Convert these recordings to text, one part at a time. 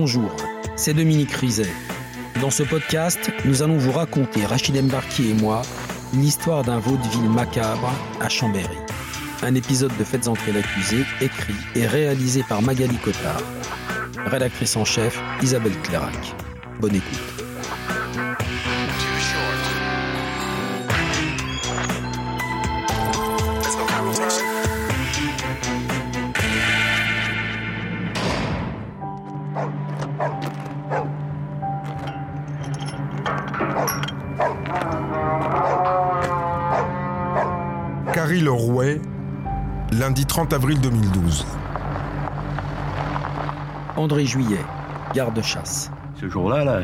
Bonjour, c'est Dominique Rizet. Dans ce podcast, nous allons vous raconter, Rachid Embarki et moi, l'histoire d'un vaudeville macabre à Chambéry. Un épisode de Faites entrer l'accusé, écrit et réalisé par Magali Cotard. Rédactrice en chef, Isabelle Clairac. Bonne écoute. 30 avril 2012. André Juillet, garde-chasse. Ce jour-là, là,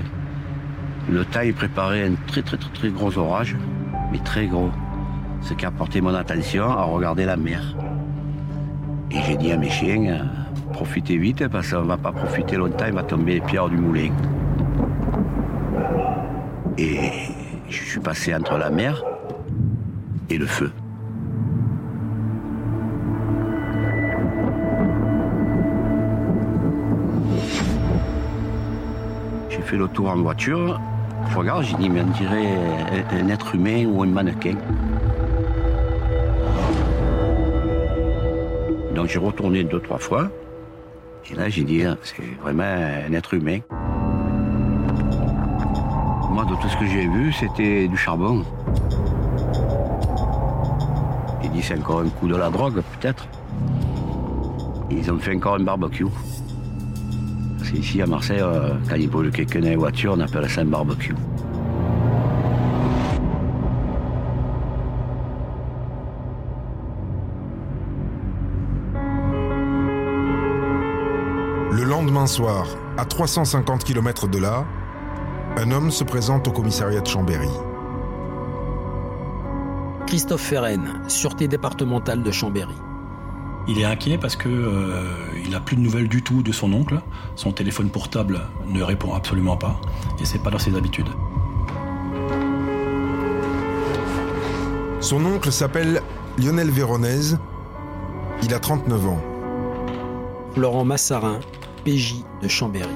le temps il préparait un très très très très gros orage, mais très gros. Ce qui a porté mon attention à regarder la mer. Et j'ai dit à mes chiens, euh, profitez vite parce qu'on va pas profiter longtemps, il va tomber les pierres du moulin. Et je suis passé entre la mer et le feu. Fait le tour en voiture. Regarde, j'ai dit, mais on dirait un- un être humain ou un mannequin. Donc j'ai retourné deux, trois fois. Et là, j'ai dit, ah, c'est vraiment un être humain. Moi, de tout ce que j'ai vu, c'était du charbon. J'ai dit, c'est encore un coup de la drogue, peut-être. Ils ont fait encore un barbecue. Qu'ici, à Marseille, euh, quand il brûle quelqu'un dans la voiture, on appelle ça un barbecue. Le lendemain soir, à 350 km de là, un homme se présente au commissariat de Chambéry. Christophe Ferren, Sûreté départementale de Chambéry. Il est inquiet parce que euh, il a plus de nouvelles du tout de son oncle. Son téléphone portable ne répond absolument pas et c'est pas dans ses habitudes. Son oncle s'appelle Lionel Véronèse. Il a 39 ans. Laurent Massarin, PJ de Chambéry.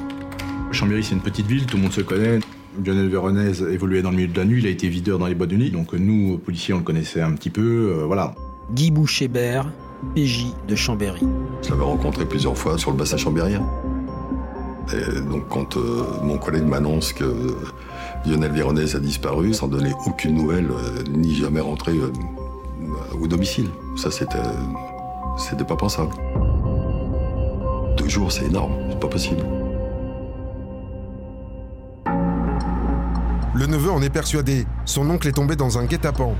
Chambéry, c'est une petite ville, tout le monde se connaît. Lionel Véronèse évoluait dans le milieu de la nuit, il a été videur dans les boîtes de nuit, donc nous, policiers, on le connaissait un petit peu, euh, voilà. Guy Bouchébert, PJ de Chambéry. Je l'avais rencontré plusieurs fois sur le bassin chambérien. Et donc quand euh, mon collègue m'annonce que Lionel Véronèse a disparu, sans donner aucune nouvelle, euh, ni jamais rentré euh, au domicile. Ça, c'était, c'était pas pensable. Deux jours, c'est énorme, c'est pas possible. Le neveu en est persuadé. Son oncle est tombé dans un guet-apens.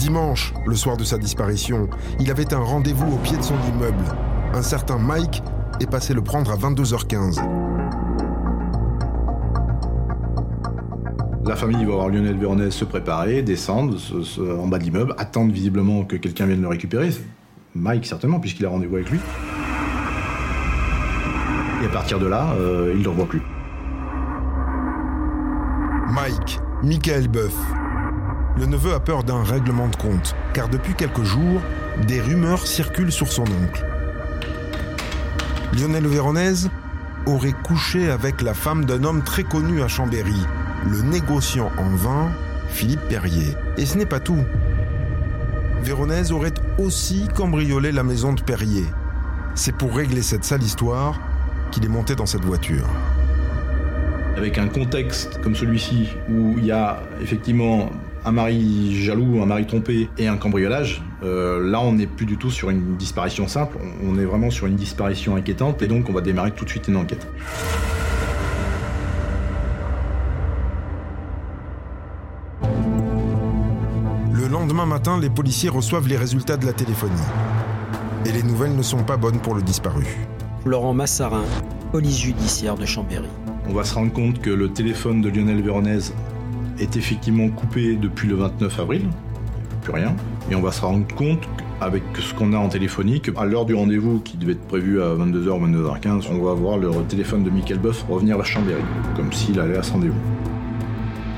Dimanche, le soir de sa disparition, il avait un rendez-vous au pied de son immeuble. Un certain Mike est passé le prendre à 22h15. La famille va voir Lionel Véronèse se préparer, descendre se- se- en bas de l'immeuble, attendre visiblement que quelqu'un vienne le récupérer. Mike, certainement, puisqu'il a rendez-vous avec lui. Et à partir de là, euh, il ne le revoit plus. Mike, Michael Boeuf. Le neveu a peur d'un règlement de compte, car depuis quelques jours, des rumeurs circulent sur son oncle. Lionel Véronèse aurait couché avec la femme d'un homme très connu à Chambéry, le négociant en vin Philippe Perrier. Et ce n'est pas tout. Véronèse aurait aussi cambriolé la maison de Perrier. C'est pour régler cette sale histoire qu'il est monté dans cette voiture. Avec un contexte comme celui-ci, où il y a effectivement un mari jaloux, un mari trompé et un cambriolage, euh, là on n'est plus du tout sur une disparition simple, on est vraiment sur une disparition inquiétante et donc on va démarrer tout de suite une enquête. Le lendemain matin, les policiers reçoivent les résultats de la téléphonie. Et les nouvelles ne sont pas bonnes pour le disparu. Laurent Massarin, police judiciaire de Chambéry. On va se rendre compte que le téléphone de Lionel Véronèse est effectivement coupé depuis le 29 avril, plus rien, et on va se rendre compte avec ce qu'on a en téléphonie, qu'à l'heure du rendez-vous qui devait être prévu à 22h ou 22h15, on va voir le téléphone de Michael Boeuf revenir vers Chambéry, comme s'il allait à ce rendez-vous.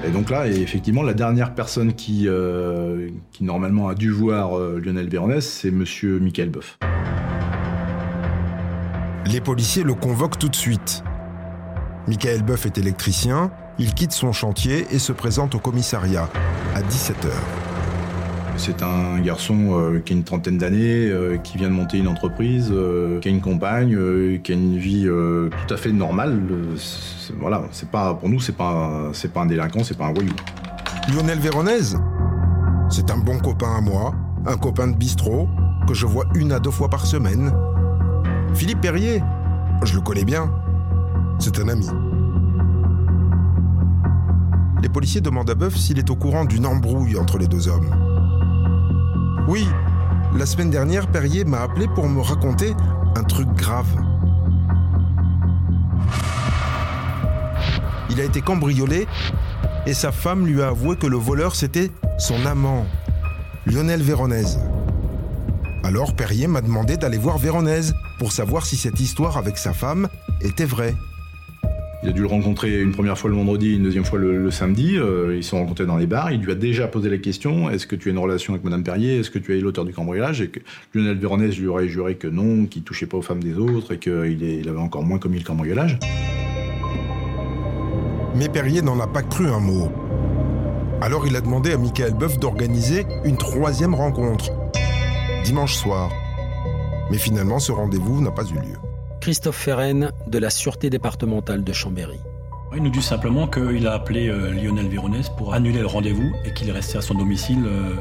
Et donc là, effectivement, la dernière personne qui, euh, normalement a dû voir euh, Lionel Véronèse, c'est monsieur Michael Boeuf. Les policiers le convoquent tout de suite. Michael Boeuf est électricien, il quitte son chantier et se présente au commissariat à 17h. C'est un garçon euh, qui a une trentaine d'années, euh, qui vient de monter une entreprise, euh, qui a une compagne, qui a une vie tout à fait normale. Voilà, c'est pas pour nous, c'est pas c'est pas un délinquant, c'est pas un voyou. Lionel Véronèse C'est un bon copain à moi, un copain de bistrot, que je vois une à deux fois par semaine. Philippe Perrier Je le connais bien. C'est un ami. Les policiers demandent à Boeuf s'il est au courant d'une embrouille entre les deux hommes. Oui, la semaine dernière, Perrier m'a appelé pour me raconter un truc grave. Il a été cambriolé et sa femme lui a avoué que le voleur c'était son amant, Lionel Véronèse. Alors Perrier m'a demandé d'aller voir Véronèse pour savoir si cette histoire avec sa femme était vraie. Il a dû le rencontrer une première fois le vendredi, une deuxième fois le, samedi. Euh, ils se sont rencontrés dans les bars. Il lui a déjà posé la question est-ce que tu as une relation avec Madame Perrier? Est-ce que tu es l'auteur du cambriolage? Et que Lionel Véronèse lui aurait juré que non, qu'il touchait pas aux femmes des autres et qu'il avait encore moins commis le cambriolage. Mais Perrier n'en a pas cru un mot. Alors il a demandé à Michael Boeuf d'organiser une troisième rencontre, dimanche soir. Mais finalement, ce rendez-vous n'a pas eu lieu. Christophe Ferren de la Sûreté départementale de Chambéry. Il nous dit simplement qu'il a appelé euh, Lionel Véronèse pour annuler le rendez-vous et qu'il est resté à son domicile, euh,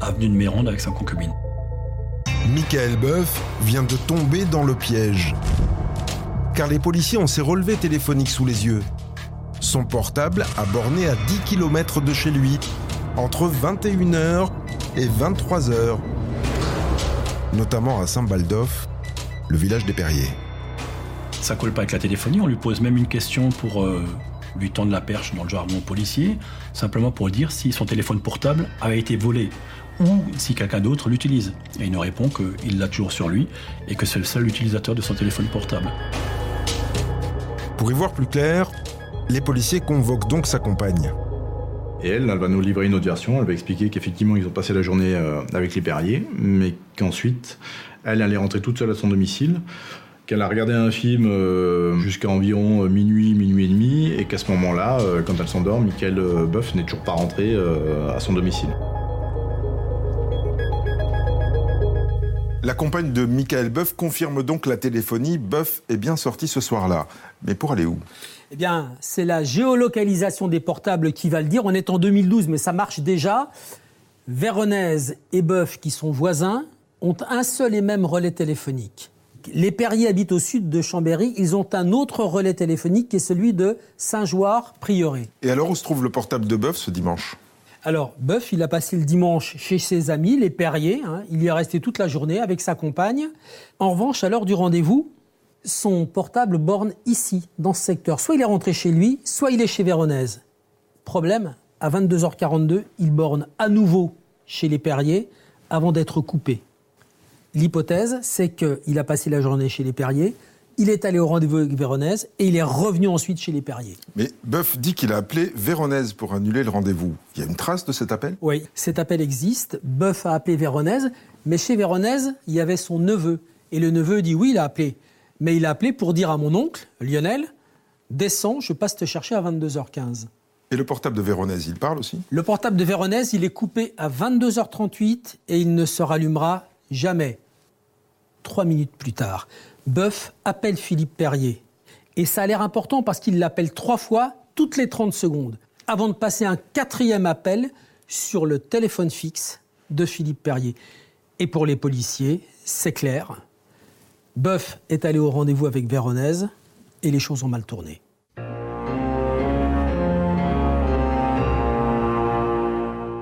avenue de Mérande, avec sa concubine. Michael Boeuf vient de tomber dans le piège. Car les policiers ont ses relevés téléphoniques sous les yeux. Son portable a borné à 10 km de chez lui, entre 21h et 23h. Notamment à Saint-Baldoff, le village des Perriers. Ça colle pas avec la téléphonie, on lui pose même une question pour euh, lui tendre la perche dans le jargon policier, simplement pour dire si son téléphone portable avait été volé ou si quelqu'un d'autre l'utilise. Et il nous répond qu'il l'a toujours sur lui et que c'est le seul utilisateur de son téléphone portable. Pour y voir plus clair, les policiers convoquent donc sa compagne. Et elle, elle va nous livrer une autre version. Elle va expliquer qu'effectivement, ils ont passé la journée euh, avec les Perriers, mais qu'ensuite, elle allait rentrer toute seule à son domicile, qu'elle a regardé un film euh, jusqu'à environ euh, minuit, minuit et demi, et qu'à ce moment-là, euh, quand elle s'endort, Michael euh, Boeuf n'est toujours pas rentré euh, à son domicile. La compagne de Michael Boeuf confirme donc la téléphonie. Boeuf est bien sorti ce soir-là. Mais pour aller où? Eh bien, c'est la géolocalisation des portables qui va le dire. On est en 2012, mais ça marche déjà. Véronèse et Boeuf, qui sont voisins, ont un seul et même relais téléphonique. Les Perriers habitent au sud de Chambéry. Ils ont un autre relais téléphonique qui est celui de Saint-Joire-Prieuré. Et alors où se trouve le portable de Boeuf ce dimanche? Alors, Boeuf, il a passé le dimanche chez ses amis, les Perriers. hein. Il y est resté toute la journée avec sa compagne. En revanche, à l'heure du rendez-vous, son portable borne ici, dans ce secteur. Soit il est rentré chez lui, soit il est chez Véronèse. Problème, à 22h42, il borne à nouveau chez les Perriers avant d'être coupé. L'hypothèse, c'est qu'il a passé la journée chez les Perriers, il est allé au rendez-vous avec Véronèse et il est revenu ensuite chez les Perriers. Mais Boeuf dit qu'il a appelé Véronèse pour annuler le rendez-vous. Il y a une trace de cet appel? Oui, cet appel existe. Boeuf a appelé Véronèse, mais chez Véronèse, il y avait son neveu. Et le neveu dit oui, il a appelé. Mais il a appelé pour dire à mon oncle, Lionel, descends, je passe te chercher à 22h15. Et le portable de Véronèse, il parle aussi? Le portable de Véronèse, il est coupé à 22h38 et il ne se rallumera jamais. Trois minutes plus tard, Boeuf appelle Philippe Perrier. Et ça a l'air important parce qu'il l'appelle trois fois toutes les 30 secondes, avant de passer un quatrième appel sur le téléphone fixe de Philippe Perrier. Et pour les policiers, c'est clair. Boeuf est allé au rendez-vous avec Véronèse et les choses ont mal tourné.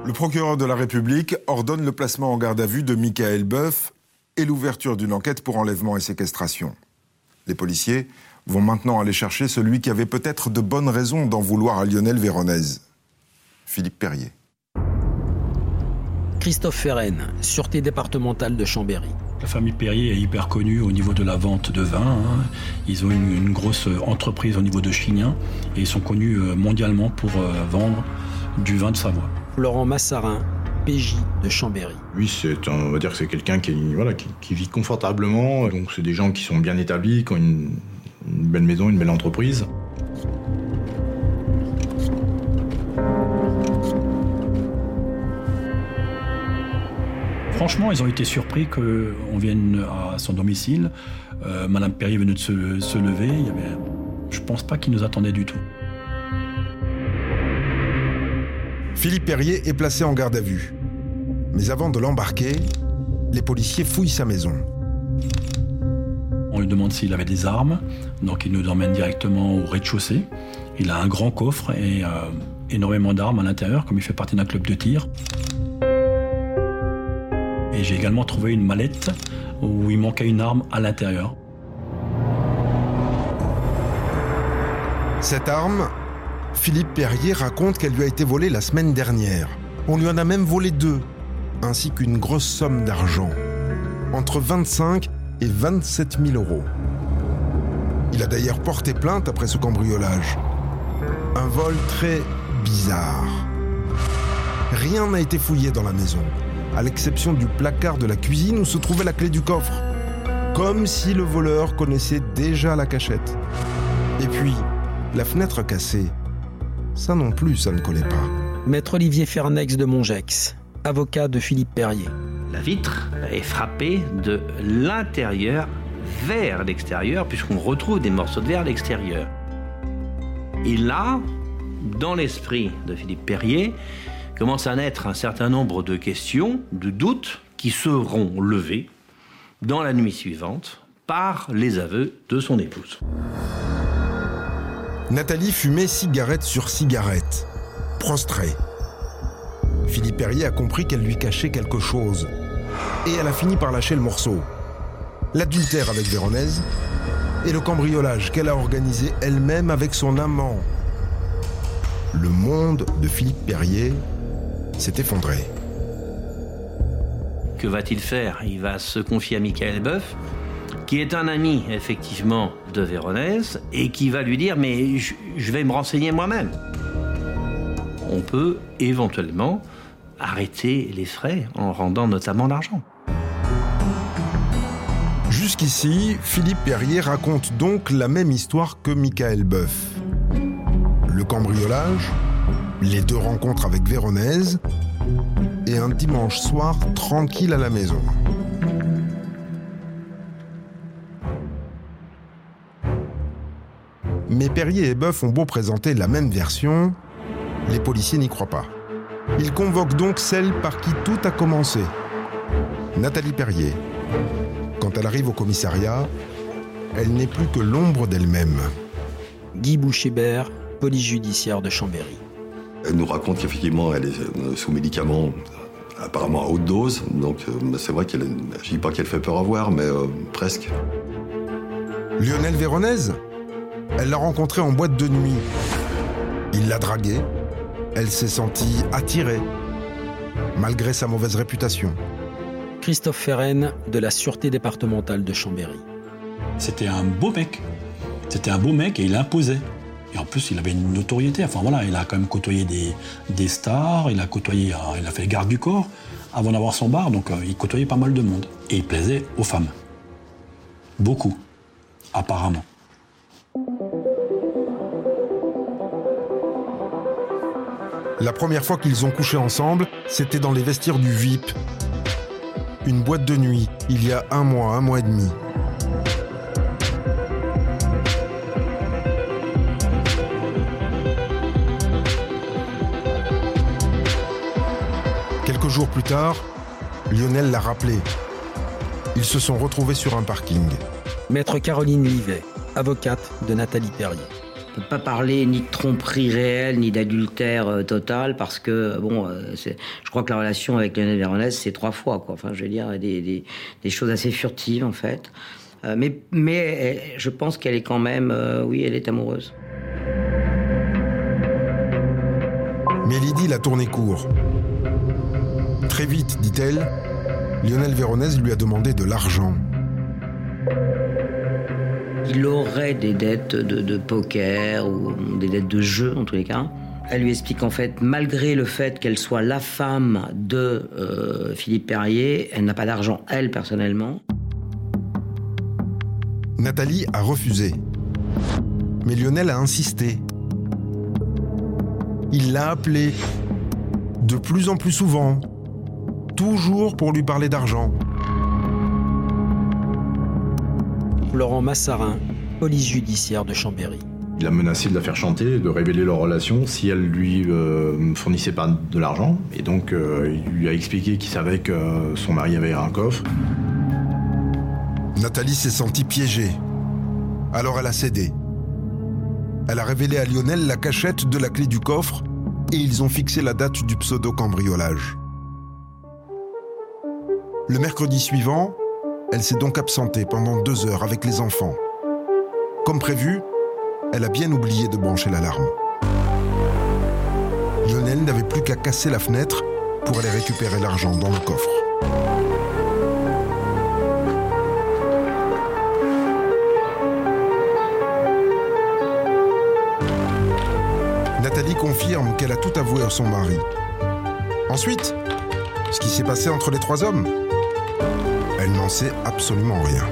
Le procureur de la République ordonne le placement en garde à vue de Michael Boeuf et l'ouverture d'une enquête pour enlèvement et séquestration. Les policiers vont maintenant aller chercher celui qui avait peut-être de bonnes raisons d'en vouloir à Lionel Véronèse. Philippe Perrier. Christophe Ferren, Sûreté départementale de Chambéry. La famille Perrier est hyper connue au niveau de la vente de vin. hein. Ils ont une, une grosse entreprise au niveau de Chignin et ils sont connus euh, mondialement pour euh, vendre du vin de Savoie. Laurent Massarin, PJ de Chambéry. Oui, c'est, on va dire que c'est quelqu'un qui, voilà, qui, vit confortablement. Donc, c'est des gens qui sont bien établis, qui ont une, une belle maison, une belle entreprise. Franchement, ils ont été surpris qu'on vienne à son domicile. Euh, Madame Perrier venait de se, lever. Il y avait, je pense pas qu'ils nous attendaient du tout. Philippe Perrier est placé en garde à vue. Mais avant de l'embarquer, les policiers fouillent sa maison. On lui demande s'il avait des armes, donc il nous emmène directement au rez-de-chaussée. Il a un grand coffre et euh, énormément d'armes à l'intérieur, comme il fait partie d'un club de tir. Et j'ai également trouvé une mallette où il manquait une arme à l'intérieur. Cette arme, Philippe Perrier raconte qu'elle lui a été volée la semaine dernière. On lui en a même volé deux, ainsi qu'une grosse somme d'argent, entre 25 et 27 000 euros. Il a d'ailleurs porté plainte après ce cambriolage. Un vol très bizarre. Rien n'a été fouillé dans la maison à l'exception du placard de la cuisine où se trouvait la clé du coffre. Comme si le voleur connaissait déjà la cachette. Et puis, la fenêtre cassée. Ça non plus, ça ne collait pas. Maître Olivier Fernex de Mongex, avocat de Philippe Perrier. La vitre est frappée de l'intérieur vers l'extérieur, puisqu'on retrouve des morceaux de verre à l'extérieur. Et là, dans l'esprit de Philippe Perrier, commence à naître un certain nombre de questions, de doutes, qui seront levés dans la nuit suivante par les aveux de son épouse. Nathalie fumait cigarette sur cigarette, prostrée. Philippe Perrier a compris qu'elle lui cachait quelque chose. Et elle a fini par lâcher le morceau. L'adultère avec Véronèse et le cambriolage qu'elle a organisé elle-même avec son amant. Le monde de Philippe Perrier s'est effondré. Que va-t-il faire? Il va se confier à Michael Boeuf, qui est un ami effectivement de Véronèse, et qui va lui dire mais je vais me renseigner moi-même. On peut éventuellement arrêter les frais en rendant notamment l'argent. Jusqu'ici, Philippe Perrier raconte donc la même histoire que Michael Boeuf. Le cambriolage, les deux rencontres avec Véronèse et un dimanche soir tranquille à la maison. Mais Perrier et Boeuf ont beau présenter la même version, les policiers n'y croient pas. Ils convoquent donc celle par qui tout a commencé, Nathalie Perrier. Quand elle arrive au commissariat, elle n'est plus que l'ombre d'elle-même. Guy Bouchébert, police judiciaire de Chambéry. Elle nous raconte qu'effectivement, elle est euh, sous médicaments apparemment à haute dose. Donc euh, c'est vrai qu'elle, je dis pas qu'elle fait peur à voir, mais euh, presque. Lionel Véronèse Elle l'a rencontré en boîte de nuit. Il l'a draguée. Elle s'est sentie attirée, malgré sa mauvaise réputation. Christophe Ferren de la Sûreté départementale de Chambéry. C'était un beau mec. C'était un beau mec et il imposait. Et en plus, il avait une notoriété. Enfin voilà, il a quand même côtoyé des, des stars, il a côtoyé, euh, il a fait garde du corps avant d'avoir son bar, donc euh, il côtoyait pas mal de monde. Et il plaisait aux femmes. Beaucoup, apparemment. La première fois qu'ils ont couché ensemble, c'était dans les vestiaires du VIP. Une boîte de nuit, il y a un mois, un mois et demi. jours plus tard, Lionel l'a rappelé. Ils se sont retrouvés sur un parking. Maître Caroline Livet, avocate de Nathalie Perrier. Peut pas parler ni de tromperie réelle, ni d'adultère euh, total, parce que, bon, euh, je crois que la relation avec Lionel Véronèse, c'est trois fois, quoi. Enfin, je veux dire, des, choses assez furtives, en fait. Euh, mais, mais je pense qu'elle est quand même, oui, elle est amoureuse. Mais Lydie l'a tourné court. Très vite, dit-elle, Lionel Véronèse lui a demandé de l'argent. Il aurait des dettes de, poker ou des dettes de jeu, en tous les cas. Elle lui explique en fait, malgré le fait qu'elle soit la femme de euh, Philippe Perrier, elle n'a pas d'argent, elle, personnellement. Nathalie a refusé. Mais Lionel a insisté. Il l'a appelé de plus en plus souvent, toujours pour lui parler d'argent. Laurent Massarin, police judiciaire de Chambéry. Il a menacé de la faire chanter, de révéler leur relation si elle lui euh, fournissait pas de l'argent. Et donc, euh, il lui a expliqué qu'il savait que son mari avait un coffre. Nathalie s'est sentie piégée. Alors elle a cédé. Elle a révélé à Lionel la cachette de la clé du coffre et ils ont fixé la date du pseudo-cambriolage. Le mercredi suivant, elle s'est donc absentée pendant deux heures avec les enfants. Comme prévu, elle a bien oublié de brancher l'alarme. Lionel n'avait plus qu'à casser la fenêtre pour aller récupérer l'argent dans le coffre. Nathalie confirme qu'elle a tout avoué à son mari. Ensuite, ce qui s'est passé entre les trois hommes Elle n'en sait absolument rien.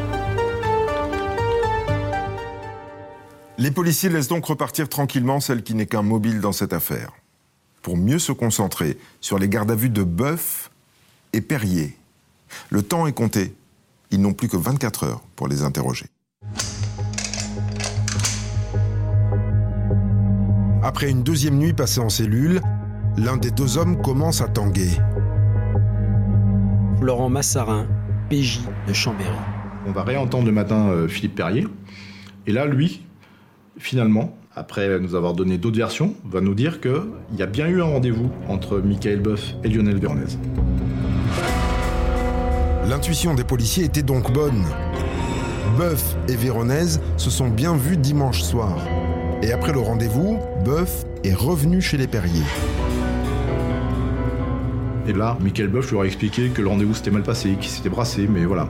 Les policiers laissent donc repartir tranquillement celle qui n'est qu'un mobile dans cette affaire, pour mieux se concentrer sur les gardes à vue de Boeuf et Perrier. Le temps est compté. Ils n'ont plus que 24 heures pour les interroger. Après une deuxième nuit passée en cellule, l'un des deux hommes commence à tanguer. Laurent Massarin, PJ de Chambéry. On va réentendre le matin euh, Philippe Perrier. Et là, lui, finalement, après nous avoir donné d'autres versions, va nous dire qu'il y a bien eu un rendez-vous entre Michael Boeuf et Lionel Véronèse. L'intuition des policiers était donc bonne. Boeuf et Véronèse se sont bien vus dimanche soir. Et après le rendez-vous, Boeuf est revenu chez les Perriers. Et là, Michael Boeuf leur a expliqué que le rendez-vous s'était mal passé, qu'il s'était brassé, mais voilà.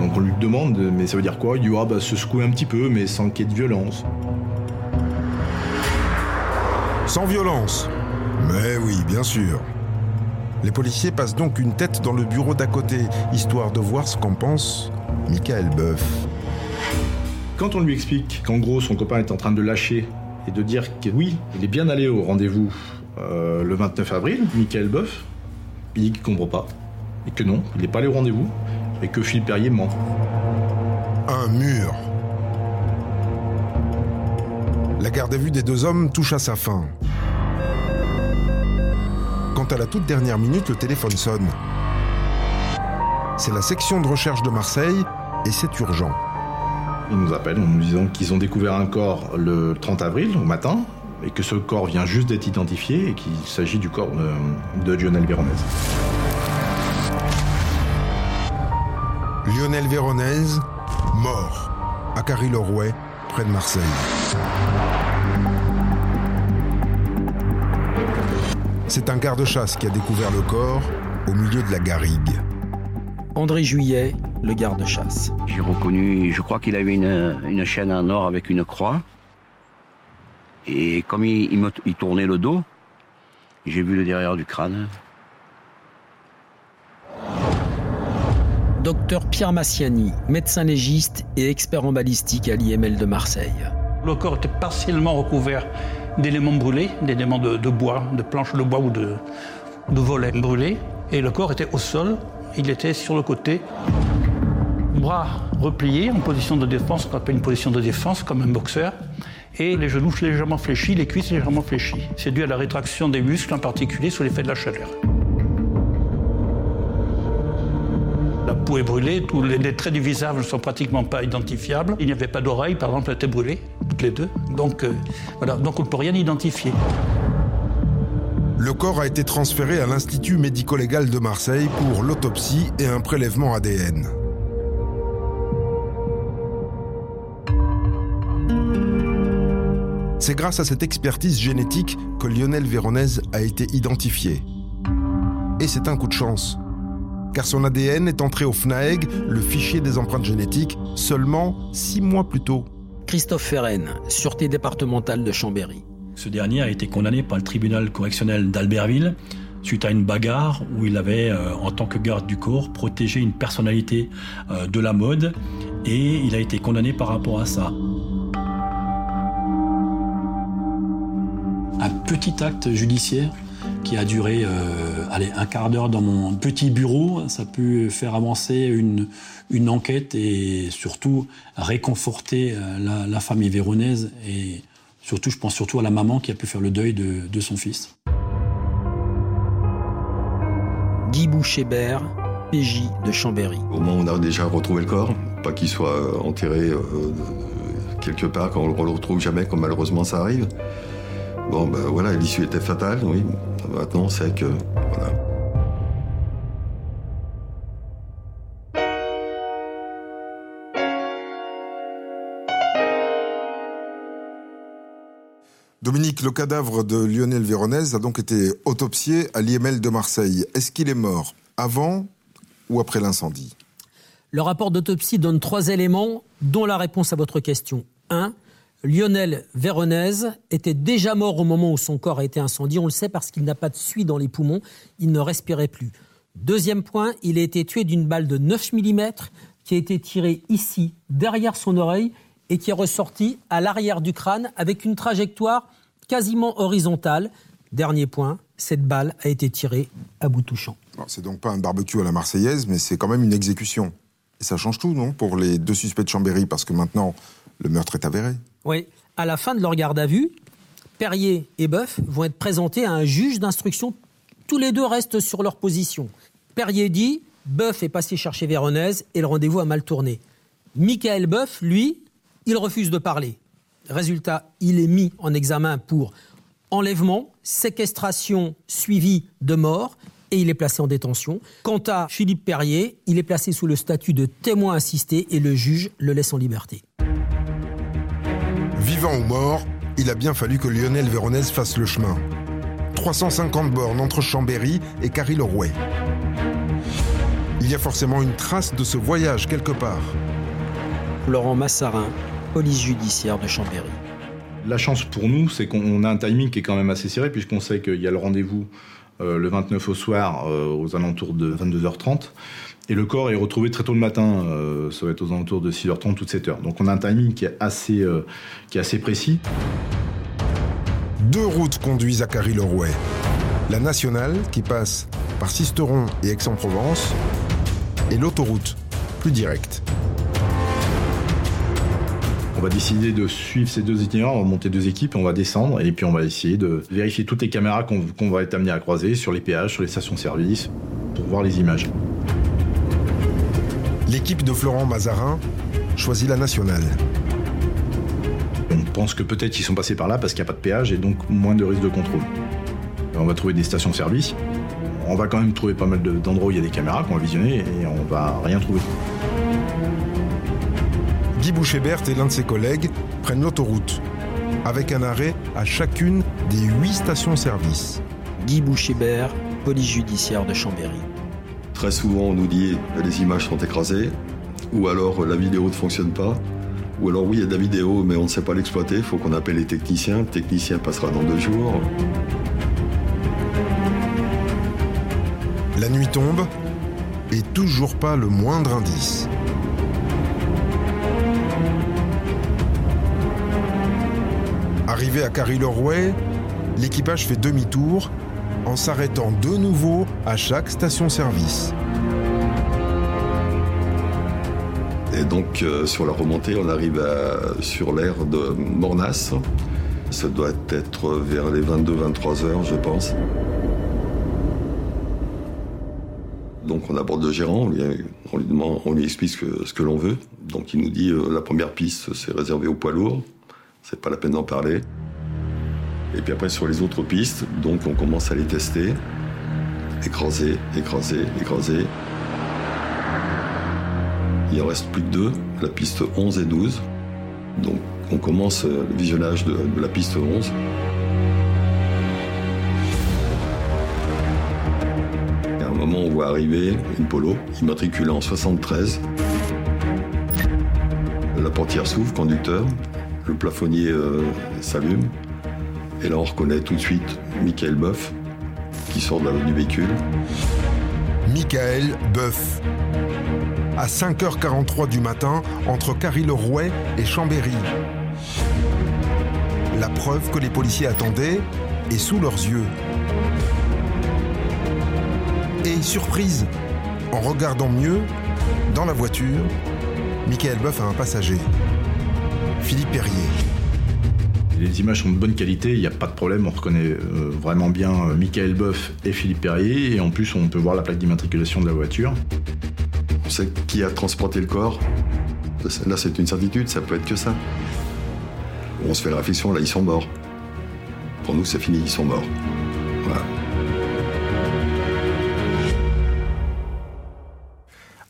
Donc on lui demande, mais ça veut dire quoi? Il dit, ah bah se secouer un petit peu, mais sans qu'il y ait de violence. Sans violence. Mais oui, bien sûr. Les policiers passent donc une tête dans le bureau d'à côté, histoire de voir ce qu'en pense Michael Boeuf. Quand on lui explique qu'en gros son copain est en train de lâcher et de dire que oui, il est bien allé au rendez-vous euh, le 29 avril, Michael Boeuf, il dit qu'il comprend pas. Et que non, il n'est pas allé au rendez-vous. Et que Philippe Perrier ment. Un mur. La garde à vue des deux hommes touche à sa fin. Quand à la toute dernière minute, le téléphone sonne. C'est la section de recherche de Marseille et c'est urgent. Ils nous appellent en nous disant qu'ils ont découvert un corps le 30 avril au matin et que ce corps vient juste d'être identifié et qu'il s'agit du corps de, de Lionel Véronèse. Lionel Véronèse, mort, à Carry-le-Rouet, près de Marseille. C'est un garde-chasse qui a découvert le corps au milieu de la garrigue. André Juillet, le garde-chasse. J'ai reconnu, je crois qu'il avait une, une chaîne en or avec une croix. Et comme il, il me- il tournait le dos, j'ai vu le derrière du crâne. Docteur Pierre Massiani, médecin légiste et expert en balistique à l'IML de Marseille. Le corps était partiellement recouvert d'éléments brûlés, d'éléments de, de bois, de planches de bois ou de, de volets brûlés. Et le corps était au sol, il était sur le côté, bras repliés en position de défense, qu'on appelle une position de défense, comme un boxeur, et les genoux légèrement fléchis, les cuisses légèrement fléchies. C'est dû à la rétraction des muscles, en particulier sous l'effet de la chaleur. La peau est brûlée, tous les, traits du visage ne sont pratiquement pas identifiables. Il n'y avait pas d'oreille, par exemple, elles étaient brûlées, toutes les deux. Donc, euh, donc on ne peut rien identifier. Le corps a été transféré à l'Institut médico-légal de Marseille pour l'autopsie et un prélèvement ADN. C'est grâce à cette expertise génétique que Lionel Véronèse a été identifié. Et c'est un coup de chance, car son ADN est entré au FNAEG, le fichier des empreintes génétiques, seulement six mois plus tôt. Christophe Ferren, Sûreté départementale de Chambéry. Ce dernier a été condamné par le tribunal correctionnel d'Albertville suite à une bagarre où il avait, euh, en tant que garde du corps, protégé une personnalité euh, de la mode et il a été condamné par rapport à ça. Petit acte judiciaire qui a duré euh, allez, un quart d'heure dans mon petit bureau. Ça a pu faire avancer une, une enquête et surtout réconforter la, la, famille véronaise et surtout, je pense surtout à la maman qui a pu faire le deuil de, de son fils. Guy Bouchébert, PJ de Chambéry. Au moins, on a déjà retrouvé le corps, pas qu'il soit euh, enterré euh, quelque part, qu'on ne le retrouve jamais, comme malheureusement ça arrive. Bon, ben voilà, l'issue était fatale, oui. Maintenant, c'est que. Voilà. Dominique, le cadavre de Lionel Véronèse a donc été autopsié à l'IML de Marseille. Est-ce qu'il est mort avant ou après l'incendie? Le rapport d'autopsie donne trois éléments, dont la réponse à votre question. 1. Lionel Véronèse était déjà mort au moment où son corps a été incendié. On le sait parce qu'il n'a pas de suie dans les poumons. Il ne respirait plus. Deuxième point, il a été tué d'une balle de 9 mm qui a été tirée ici, derrière son oreille, et qui est ressorti à l'arrière du crâne avec une trajectoire quasiment horizontale. Dernier point, cette balle a été tirée à bout touchant. C'est donc pas un barbecue à la Marseillaise, mais c'est quand même une exécution. Et ça change tout, non, pour les deux suspects de Chambéry, parce que maintenant, le meurtre est avéré. Oui. À la fin de leur garde à vue, Perrier et Boeuf vont être présentés à un juge d'instruction. Tous les deux restent sur leur position. Perrier dit Boeuf est passé chercher Véronèse et le rendez-vous a mal tourné. Michael Boeuf, lui, il refuse de parler. Résultat, il est mis en examen pour enlèvement, séquestration suivie de mort et il est placé en détention. Quant à Philippe Perrier, il est placé sous le statut de témoin assisté et le juge le laisse en liberté. Vivant ou mort, il a bien fallu que Lionel Véronèse fasse le chemin. 350 bornes entre Chambéry et Carry-le-Rouet. Il y a forcément une trace de ce voyage quelque part. Laurent Massarin, police judiciaire de Chambéry. La chance pour nous, c'est qu'on a un timing qui est quand même assez serré, puisqu'on sait qu'il y a le rendez-vous euh, le 29 au soir, euh, aux alentours de 22h30. Et le corps est retrouvé très tôt le matin, euh, ça va être aux alentours de 6h30 ou 7h. Donc on a un timing qui est assez, qui est assez précis. Deux routes conduisent à Carry-le-Rouet. La nationale, qui passe par Sisteron et Aix-en-Provence, et l'autoroute, plus directe. On va décider de suivre ces deux itinéraires, on va monter deux équipes, on va descendre et puis on va essayer de vérifier toutes les caméras qu'on va être amené à croiser sur les péages, sur les stations-service, pour voir les images. L'équipe de Florent Mazarin choisit la nationale. On pense que peut-être qu'ils sont passés par là parce qu'il n'y a pas de péage et donc moins de risque de contrôle. On va trouver des stations-service. On va quand même trouver pas mal d'endroits où il y a des caméras qu'on va visionner et on va rien trouver. Guy Bouchébert et l'un de ses collègues prennent l'autoroute, avec un arrêt à chacune des huit stations-service. Guy Bouchébert, police judiciaire de Chambéry. Très souvent, on nous dit que les images sont écrasées, ou alors la vidéo ne fonctionne pas, ou alors oui, il y a de la vidéo, mais on ne sait pas l'exploiter, il faut qu'on appelle les techniciens, le technicien passera dans deux jours. La nuit tombe, et toujours pas le moindre indice. Arrivé à Carry-le-Rouet, l'équipage fait demi-tour en s'arrêtant de nouveau à chaque station-service. Et donc euh, sur la remontée, on arrive sur l'aire de Mornas. Ça doit être vers les 22-23 heures, je pense. Donc on aborde le gérant, on lui, demande, on lui explique ce que, l'on veut. Donc il nous dit euh, la première piste c'est réservé aux poids lourds c'est pas la peine d'en parler. Et puis après, sur les autres pistes, donc on commence à les tester. Écraser, écraser, écraser. Il en reste plus que deux, la piste 11 et 12. Donc on commence le visionnage de, la piste 11. Et à un moment, on voit arriver une polo immatriculée en 73. La portière s'ouvre, conducteur, Le plafonnier euh, s'allume. Et là, on reconnaît tout de suite Michael Boeuf qui sort de la- du véhicule. Michael Boeuf. À 5h43 du matin, entre Carry-le-Rouet et Chambéry. La preuve que les policiers attendaient est sous leurs yeux. Et surprise, en regardant mieux, dans la voiture, Michael Boeuf a un passager. Philippe Perrier. Les images sont de bonne qualité, il n'y a pas de problème, on reconnaît euh, vraiment bien euh, Michael Boeuf et Philippe Perrier, et en plus on peut voir la plaque d'immatriculation de la voiture. On sait qui a transporté le corps. Là, c'est une certitude, ça peut être que ça. On se fait la réflexion, là, ils sont morts. Pour nous, c'est fini, ils sont morts. Voilà.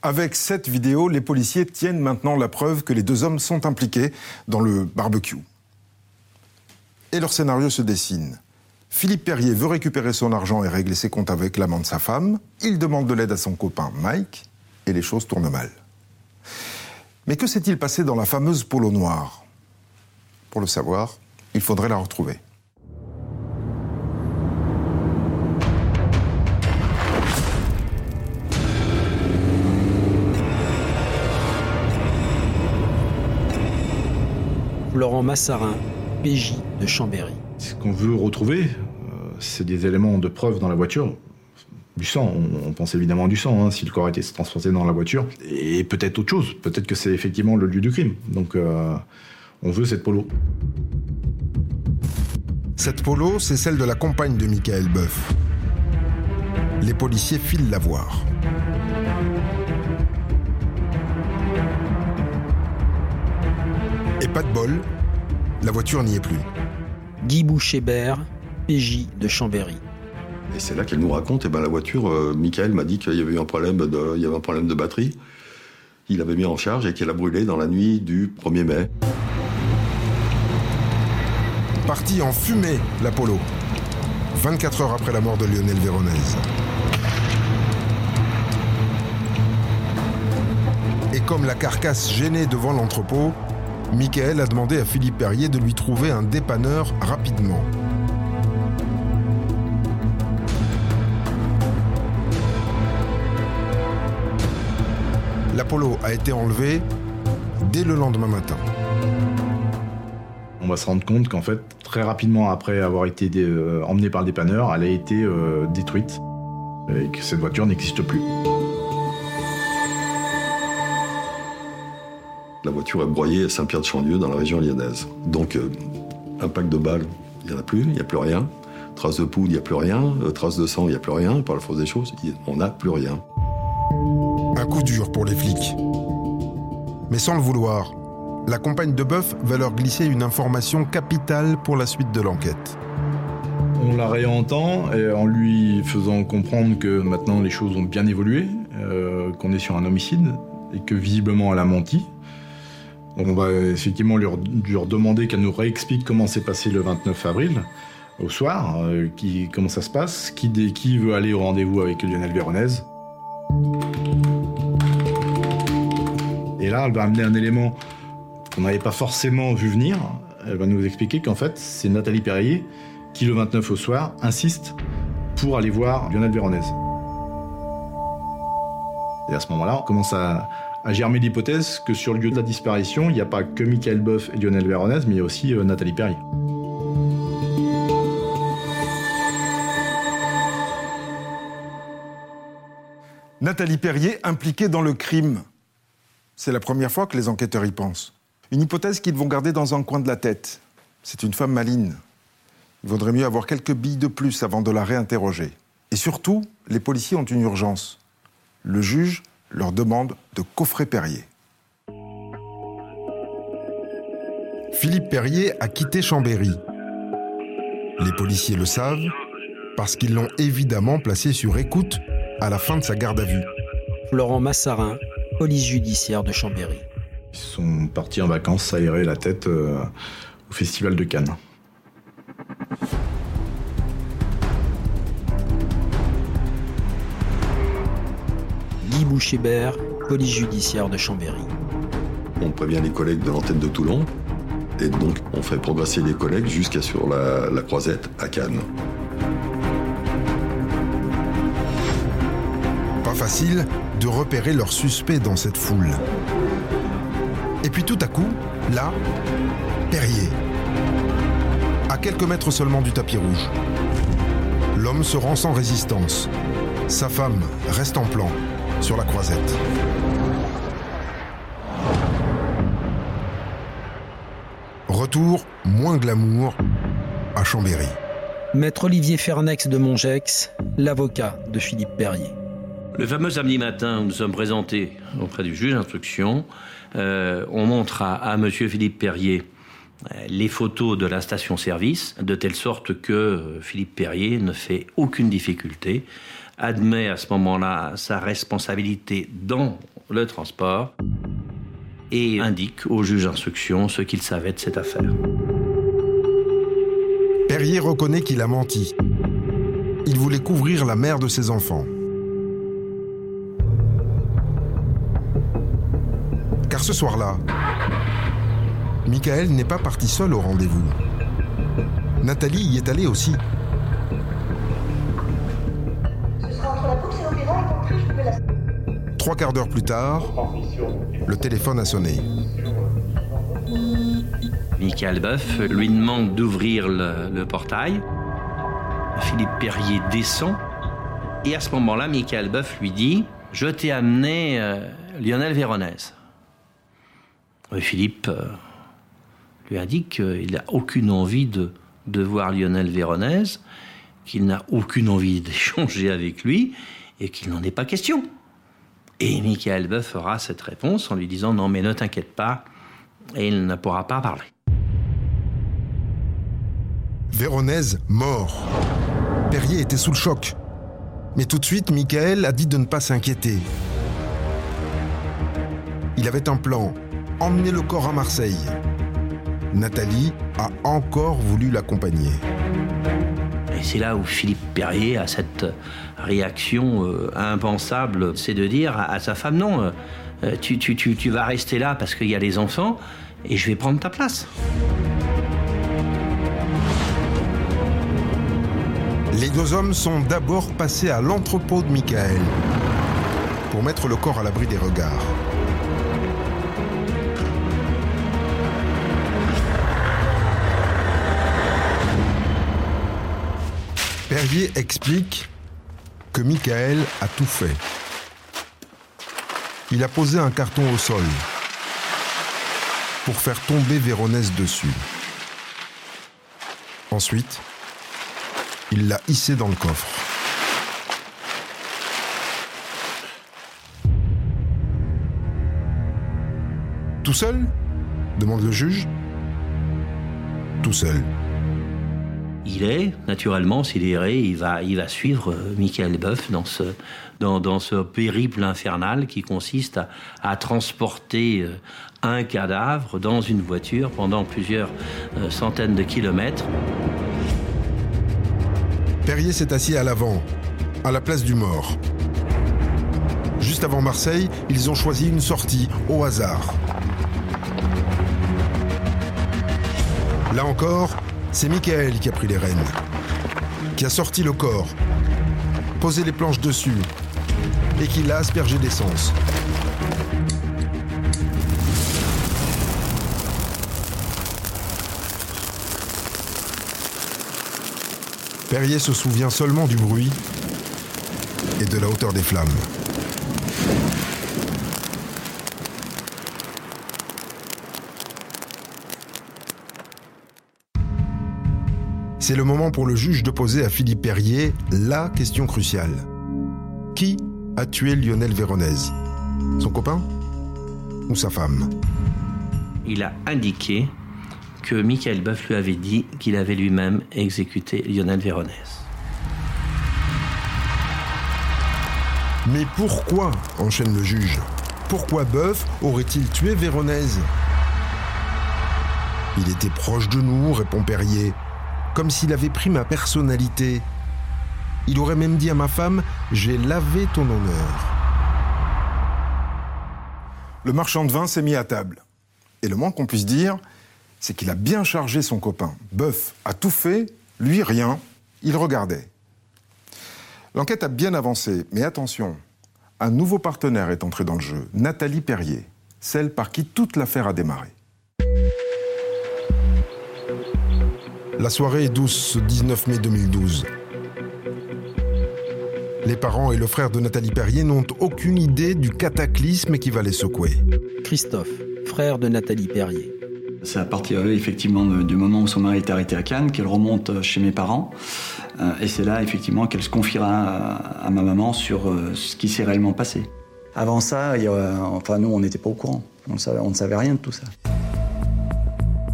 Avec cette vidéo, les policiers tiennent maintenant la preuve que les deux hommes sont impliqués dans le barbecue. Et leur scénario se dessine. Philippe Perrier veut récupérer son argent et régler ses comptes avec l'amant de sa femme. Il demande de l'aide à son copain Mike et les choses tournent mal. Mais que s'est-il passé dans la fameuse polo noire? Pour le savoir, il faudrait la retrouver. Florent Massarin, PJ de Chambéry. Ce qu'on veut retrouver, euh, c'est des éléments de preuve dans la voiture. Du sang, on, on pense évidemment du sang, hein, si le corps a été transporté dans la voiture. Et peut-être autre chose, peut-être que c'est effectivement le lieu du crime. Donc euh, on veut cette polo. Cette polo, c'est celle de la compagne de Michael Boeuf. Les policiers filent la voir. Et pas de bol, la voiture n'y est plus. Guy Bouchébert, PJ de Chambéry. Et c'est là qu'elle nous raconte, eh ben, la voiture, euh, Michael m'a dit qu'il y avait eu un problème de, il y avait un problème de batterie. Il l'avait mis en charge et qu'elle a brûlé dans la nuit du 1er mai. Parti en fumée, l'Apollo. 24 heures après la mort de Lionel Véronèse. Et comme la carcasse gênait devant l'entrepôt, Michael a demandé à Philippe Perrier de lui trouver un dépanneur rapidement. L'Apollo a été enlevé dès le lendemain matin. On va se rendre compte qu'en fait, très rapidement après avoir été euh, emmenée par le dépanneur, elle a été euh, détruite. Et que cette voiture n'existe plus. Voiture est broyée à Saint-Pierre-de-Chandieu dans la région lyonnaise. Donc, euh, impact de balle, il n'y en a plus, il n'y a plus rien. Trace de poudre, il n'y a plus rien. Euh, trace de sang, il n'y a plus rien. Par la force des choses, on n'a plus rien. Un coup dur pour les flics. Mais sans le vouloir, la compagne de Boeuf va leur glisser une information capitale pour la suite de l'enquête. On la réentend et en lui faisant comprendre que maintenant les choses ont bien évolué, euh, qu'on est sur un homicide et que visiblement elle a menti. On va effectivement lui, re- lui redemander qu'elle nous réexplique comment s'est passé le 29 avril au soir, euh, comment ça se passe, qui, qui veut aller au rendez-vous avec Lionel Véronèse. Et là, elle va amener un élément qu'on n'avait pas forcément vu venir. Elle va nous expliquer qu'en fait, c'est Nathalie Perrier qui, le 29 au soir, insiste pour aller voir Lionel Véronèse. Et à ce moment-là, on commence à, à germer l'hypothèse que sur le lieu de la disparition, il n'y a pas que Michael Boeuf et Lionel Véronèse, mais a aussi euh, Nathalie Perrier. Nathalie Perrier impliquée dans le crime. C'est la première fois que les enquêteurs y pensent. Une hypothèse qu'ils vont garder dans un coin de la tête. C'est une femme maligne. Il vaudrait mieux avoir quelques billes de plus avant de la réinterroger. Et surtout, les policiers ont une urgence. Le juge leur demande de coffrer Perrier. Philippe Perrier a quitté Chambéry. Les policiers le savent parce qu'ils l'ont évidemment placé sur écoute à la fin de sa garde à vue. Florent Massarin, police judiciaire de Chambéry. Ils sont partis en vacances s'aérer la tête euh, au Festival de Cannes. Guy Bouchébert, police judiciaire de Chambéry. On prévient les collègues de l'antenne de Toulon. Et donc, on fait progresser les collègues jusqu'à sur la, la croisette à Cannes. Pas facile de repérer leurs suspects dans cette foule. Et puis tout à coup, là, Perrier. À quelques mètres seulement du tapis rouge. L'homme se rend sans résistance. Sa femme reste en plan sur la croisette. Retour moins glamour à Chambéry. Maître Olivier Fernex de Mongex, l'avocat de Philippe Perrier. Le fameux samedi matin où nous sommes présentés auprès du juge d'instruction, euh, on montre à, à Monsieur Philippe Perrier euh, les photos de la station-service, de telle sorte que euh, Philippe Perrier ne fait aucune difficulté, admet à ce moment-là sa responsabilité dans le transport et indique au juge d'instruction ce qu'il savait de cette affaire. Perrier reconnaît qu'il a menti. Il voulait couvrir la mère de ses enfants. Car ce soir-là, Michael n'est pas parti seul au rendez-vous. Nathalie y est allée aussi. Trois quarts d'heure plus tard, le téléphone a sonné. Michael Boeuf lui demande d'ouvrir le, portail. Philippe Perrier descend. Et à ce moment-là, Michael Boeuf lui dit Je t'ai amené euh, Lionel Véronèse. Philippe euh, lui indique qu'il n'a aucune envie de, de voir Lionel Véronèse, qu'il n'a aucune envie d'échanger avec lui et qu'il n'en est pas question. Et Michael Boeuf fera cette réponse en lui disant Non, mais ne t'inquiète pas, et il ne pourra pas parler. Véronèse mort. Perrier était sous le choc. Mais tout de suite, Michael a dit de ne pas s'inquiéter. Il avait un plan emmener le corps à Marseille. Nathalie a encore voulu l'accompagner. Et c'est là où Philippe Perrier a cette réaction euh, impensable, c'est de dire à, sa femme non, euh, tu, tu, tu, tu vas rester là parce qu'il y a les enfants et je vais prendre ta place. Les deux hommes sont d'abord passés à l'entrepôt de Michael pour mettre le corps à l'abri des regards. Perrier explique que Michael a tout fait. Il a posé un carton au sol pour faire tomber Véronèse dessus. Ensuite, il l'a hissé dans le coffre. Tout seul? demande le juge. Tout seul. Il est naturellement sidéré, il va, suivre euh, Michael Boeuf dans ce, dans, dans ce périple infernal qui consiste à, à transporter euh, un cadavre dans une voiture pendant plusieurs euh, centaines de kilomètres. Perrier s'est assis à l'avant, à la place du mort. Juste avant Marseille, ils ont choisi une sortie au hasard. Là encore, c'est Michael qui a pris les rênes, qui a sorti le corps, posé les planches dessus et qui l'a aspergé d'essence. Perrier se souvient seulement du bruit et de la hauteur des flammes. C'est le moment pour le juge de poser à Philippe Perrier la question cruciale. Qui a tué Lionel Véronèse? Son copain ou sa femme? Il a indiqué que Michael Boeuf lui avait dit qu'il avait lui-même exécuté Lionel Véronèse. Mais pourquoi enchaîne le juge. Pourquoi Boeuf aurait-il tué Véronèse? Il était proche de nous, répond Perrier, comme s'il avait pris ma personnalité. Il aurait même dit à ma femme J'ai lavé ton honneur. Le marchand de vin s'est mis à table. Et le moins qu'on puisse dire, c'est qu'il a bien chargé son copain. Boeuf a tout fait, lui rien, il regardait. L'enquête a bien avancé, mais attention, un nouveau partenaire est entré dans le jeu, Nathalie Perrier, celle par qui toute l'affaire a démarré. La soirée est douce ce 19 mai 2012. Les parents et le frère de Nathalie Perrier n'ont aucune idée du cataclysme qui va les secouer. Christophe, frère de Nathalie Perrier. C'est à partir effectivement du moment où son mari est arrêté à Cannes qu'elle remonte chez mes parents. Euh, et c'est là effectivement qu'elle se confiera à, ma maman sur euh, ce qui s'est réellement passé. Avant ça, enfin nous on n'était pas au courant. On ne savait rien de tout ça.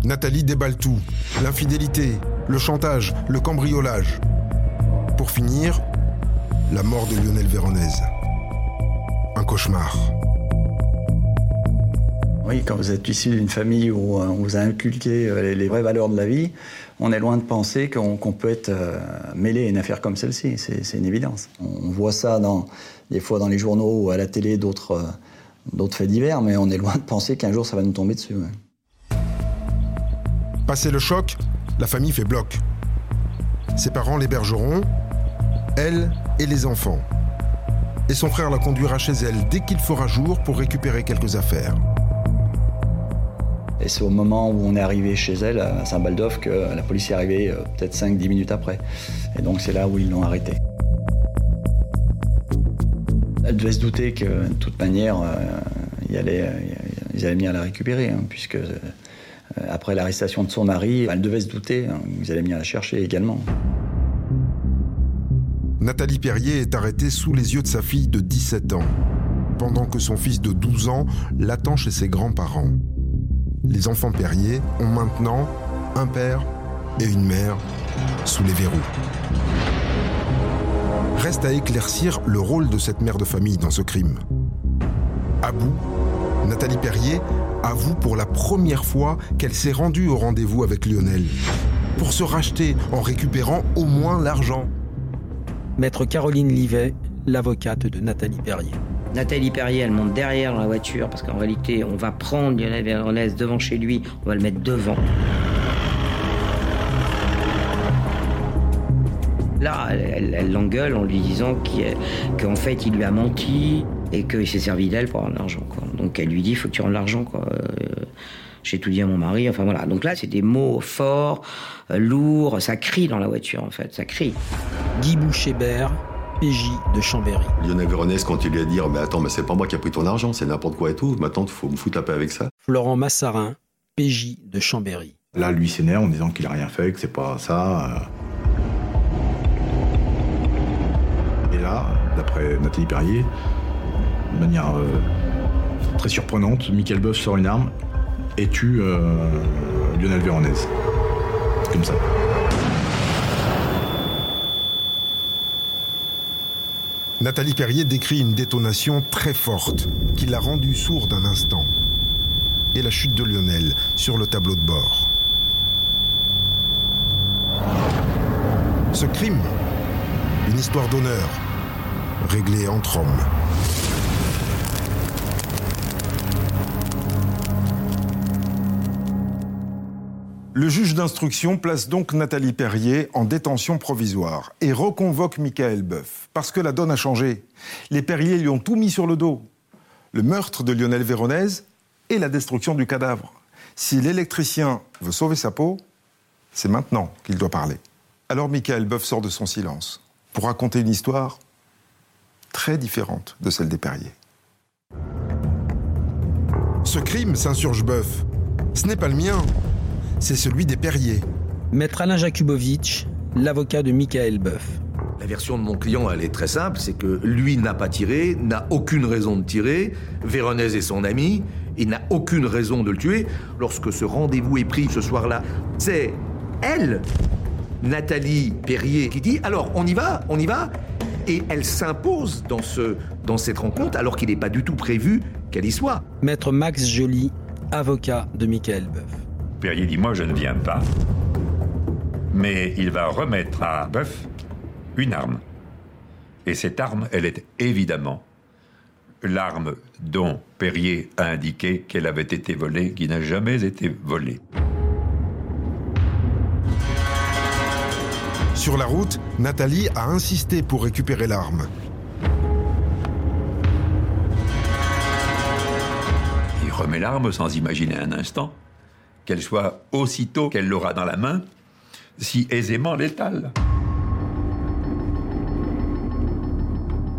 Nathalie déballe tout. L'infidélité, le chantage, le cambriolage. Pour finir, la mort de Lionel Véronèse. Un cauchemar. Oui, quand vous êtes issu d'une famille où euh, on vous a inculqué euh, les vraies valeurs de la vie, on est loin de penser qu'on peut être euh, mêlé à une affaire comme celle-ci. C'est une évidence. On voit ça des fois dans les journaux ou à la télé, d'autres faits divers, mais on est loin de penser qu'un jour ça va nous tomber dessus. Passé le choc, la famille fait bloc. Ses parents l'hébergeront, elle et les enfants. Et son frère la conduira chez elle dès qu'il fera jour pour récupérer quelques affaires. Et c'est au moment où on est arrivé chez elle, à Saint-Baldoff, que la police est arrivée euh, peut-être 5-10 minutes après. Et donc c'est là où ils l'ont arrêtée. Elle devait se douter que, de toute manière, euh, ils allaient, venir la récupérer, hein, puisque euh, après l'arrestation de son mari, elle devait se douter hein, qu'ils allaient venir la chercher également. Nathalie Perrier est arrêtée sous les yeux de sa fille de 17 ans, pendant que son fils de 12 ans l'attend chez ses grands-parents. Les enfants Perrier ont maintenant un père et une mère sous les verrous. Reste à éclaircir le rôle de cette mère de famille dans ce crime. À bout, Nathalie Perrier avoue pour la première fois qu'elle s'est rendue au rendez-vous avec Lionel pour se racheter en récupérant au moins l'argent. Maître Caroline Livet, l'avocate de Nathalie Perrier. Nathalie Perrier, elle monte derrière dans la voiture parce qu'en réalité, on va prendre Lionel Véronèse devant chez lui, on va le mettre devant. Là, elle l'engueule en lui disant qu'en fait, il lui a menti, et qu'il s'est servi d'elle pour avoir de l'argent. Donc elle lui dit, il faut que tu rendes l'argent. Quoi. Euh, j'ai tout dit à mon mari. Enfin voilà. Donc là, c'est des mots forts, euh, lourds. Ça crie dans la voiture, en fait. Ça crie. Guy Bouchébert, PJ de Chambéry. Lionel Véronèse, quand il lui a dit Mais attends, mais c'est pas moi qui a pris ton argent, c'est n'importe quoi et tout. Maintenant, il faut me foutre la paix avec ça. Florent Massarin, PJ de Chambéry. Là, lui s'énerve en disant qu'il a rien fait, que c'est pas ça. Euh. Et là, d'après Nathalie Perrier, de manière euh, très surprenante, Michael Boeuf sort une arme et tue euh, Lionel Véronèse. Comme ça. Nathalie Perrier décrit une détonation très forte qui l'a rendu sourd d'un instant. Et la chute de Lionel sur le tableau de bord. Ce crime, une histoire d'honneur, réglée entre hommes. Le juge d'instruction place donc Nathalie Perrier en détention provisoire et reconvoque Michael Boeuf, parce que la donne a changé. Les Perrier lui ont tout mis sur le dos. Le meurtre de Lionel Véronèse et la destruction du cadavre. Si l'électricien veut sauver sa peau, c'est maintenant qu'il doit parler. Alors Michael Boeuf sort de son silence pour raconter une histoire très différente de celle des Perrier. Ce crime, s'insurge Boeuf, ce n'est pas le mien c'est celui des Perriers. Maître Alain Jakubowicz, l'avocat de Michael Boeuf. La version de mon client, elle est très simple, c'est que lui n'a pas tiré, n'a aucune raison de tirer, Véronèse est son ami, il n'a aucune raison de le tuer. Lorsque ce rendez-vous est pris ce soir-là, c'est elle, Nathalie Perrier, qui dit alors on y va, on y va et elle s'impose dans, ce, dans cette rencontre alors qu'il n'est pas du tout prévu qu'elle y soit. Maître Max Joly, avocat de Michael Boeuf. Perrier dit Moi, je ne viens pas. Mais il va remettre à Boeuf une arme. Et cette arme, elle est évidemment l'arme dont Perrier a indiqué qu'elle avait été volée, qui n'a jamais été volée. Sur la route, Nathalie a insisté pour récupérer l'arme. Il remet l'arme sans imaginer un instant qu'elle soit aussitôt qu'elle l'aura dans la main, si aisément létale.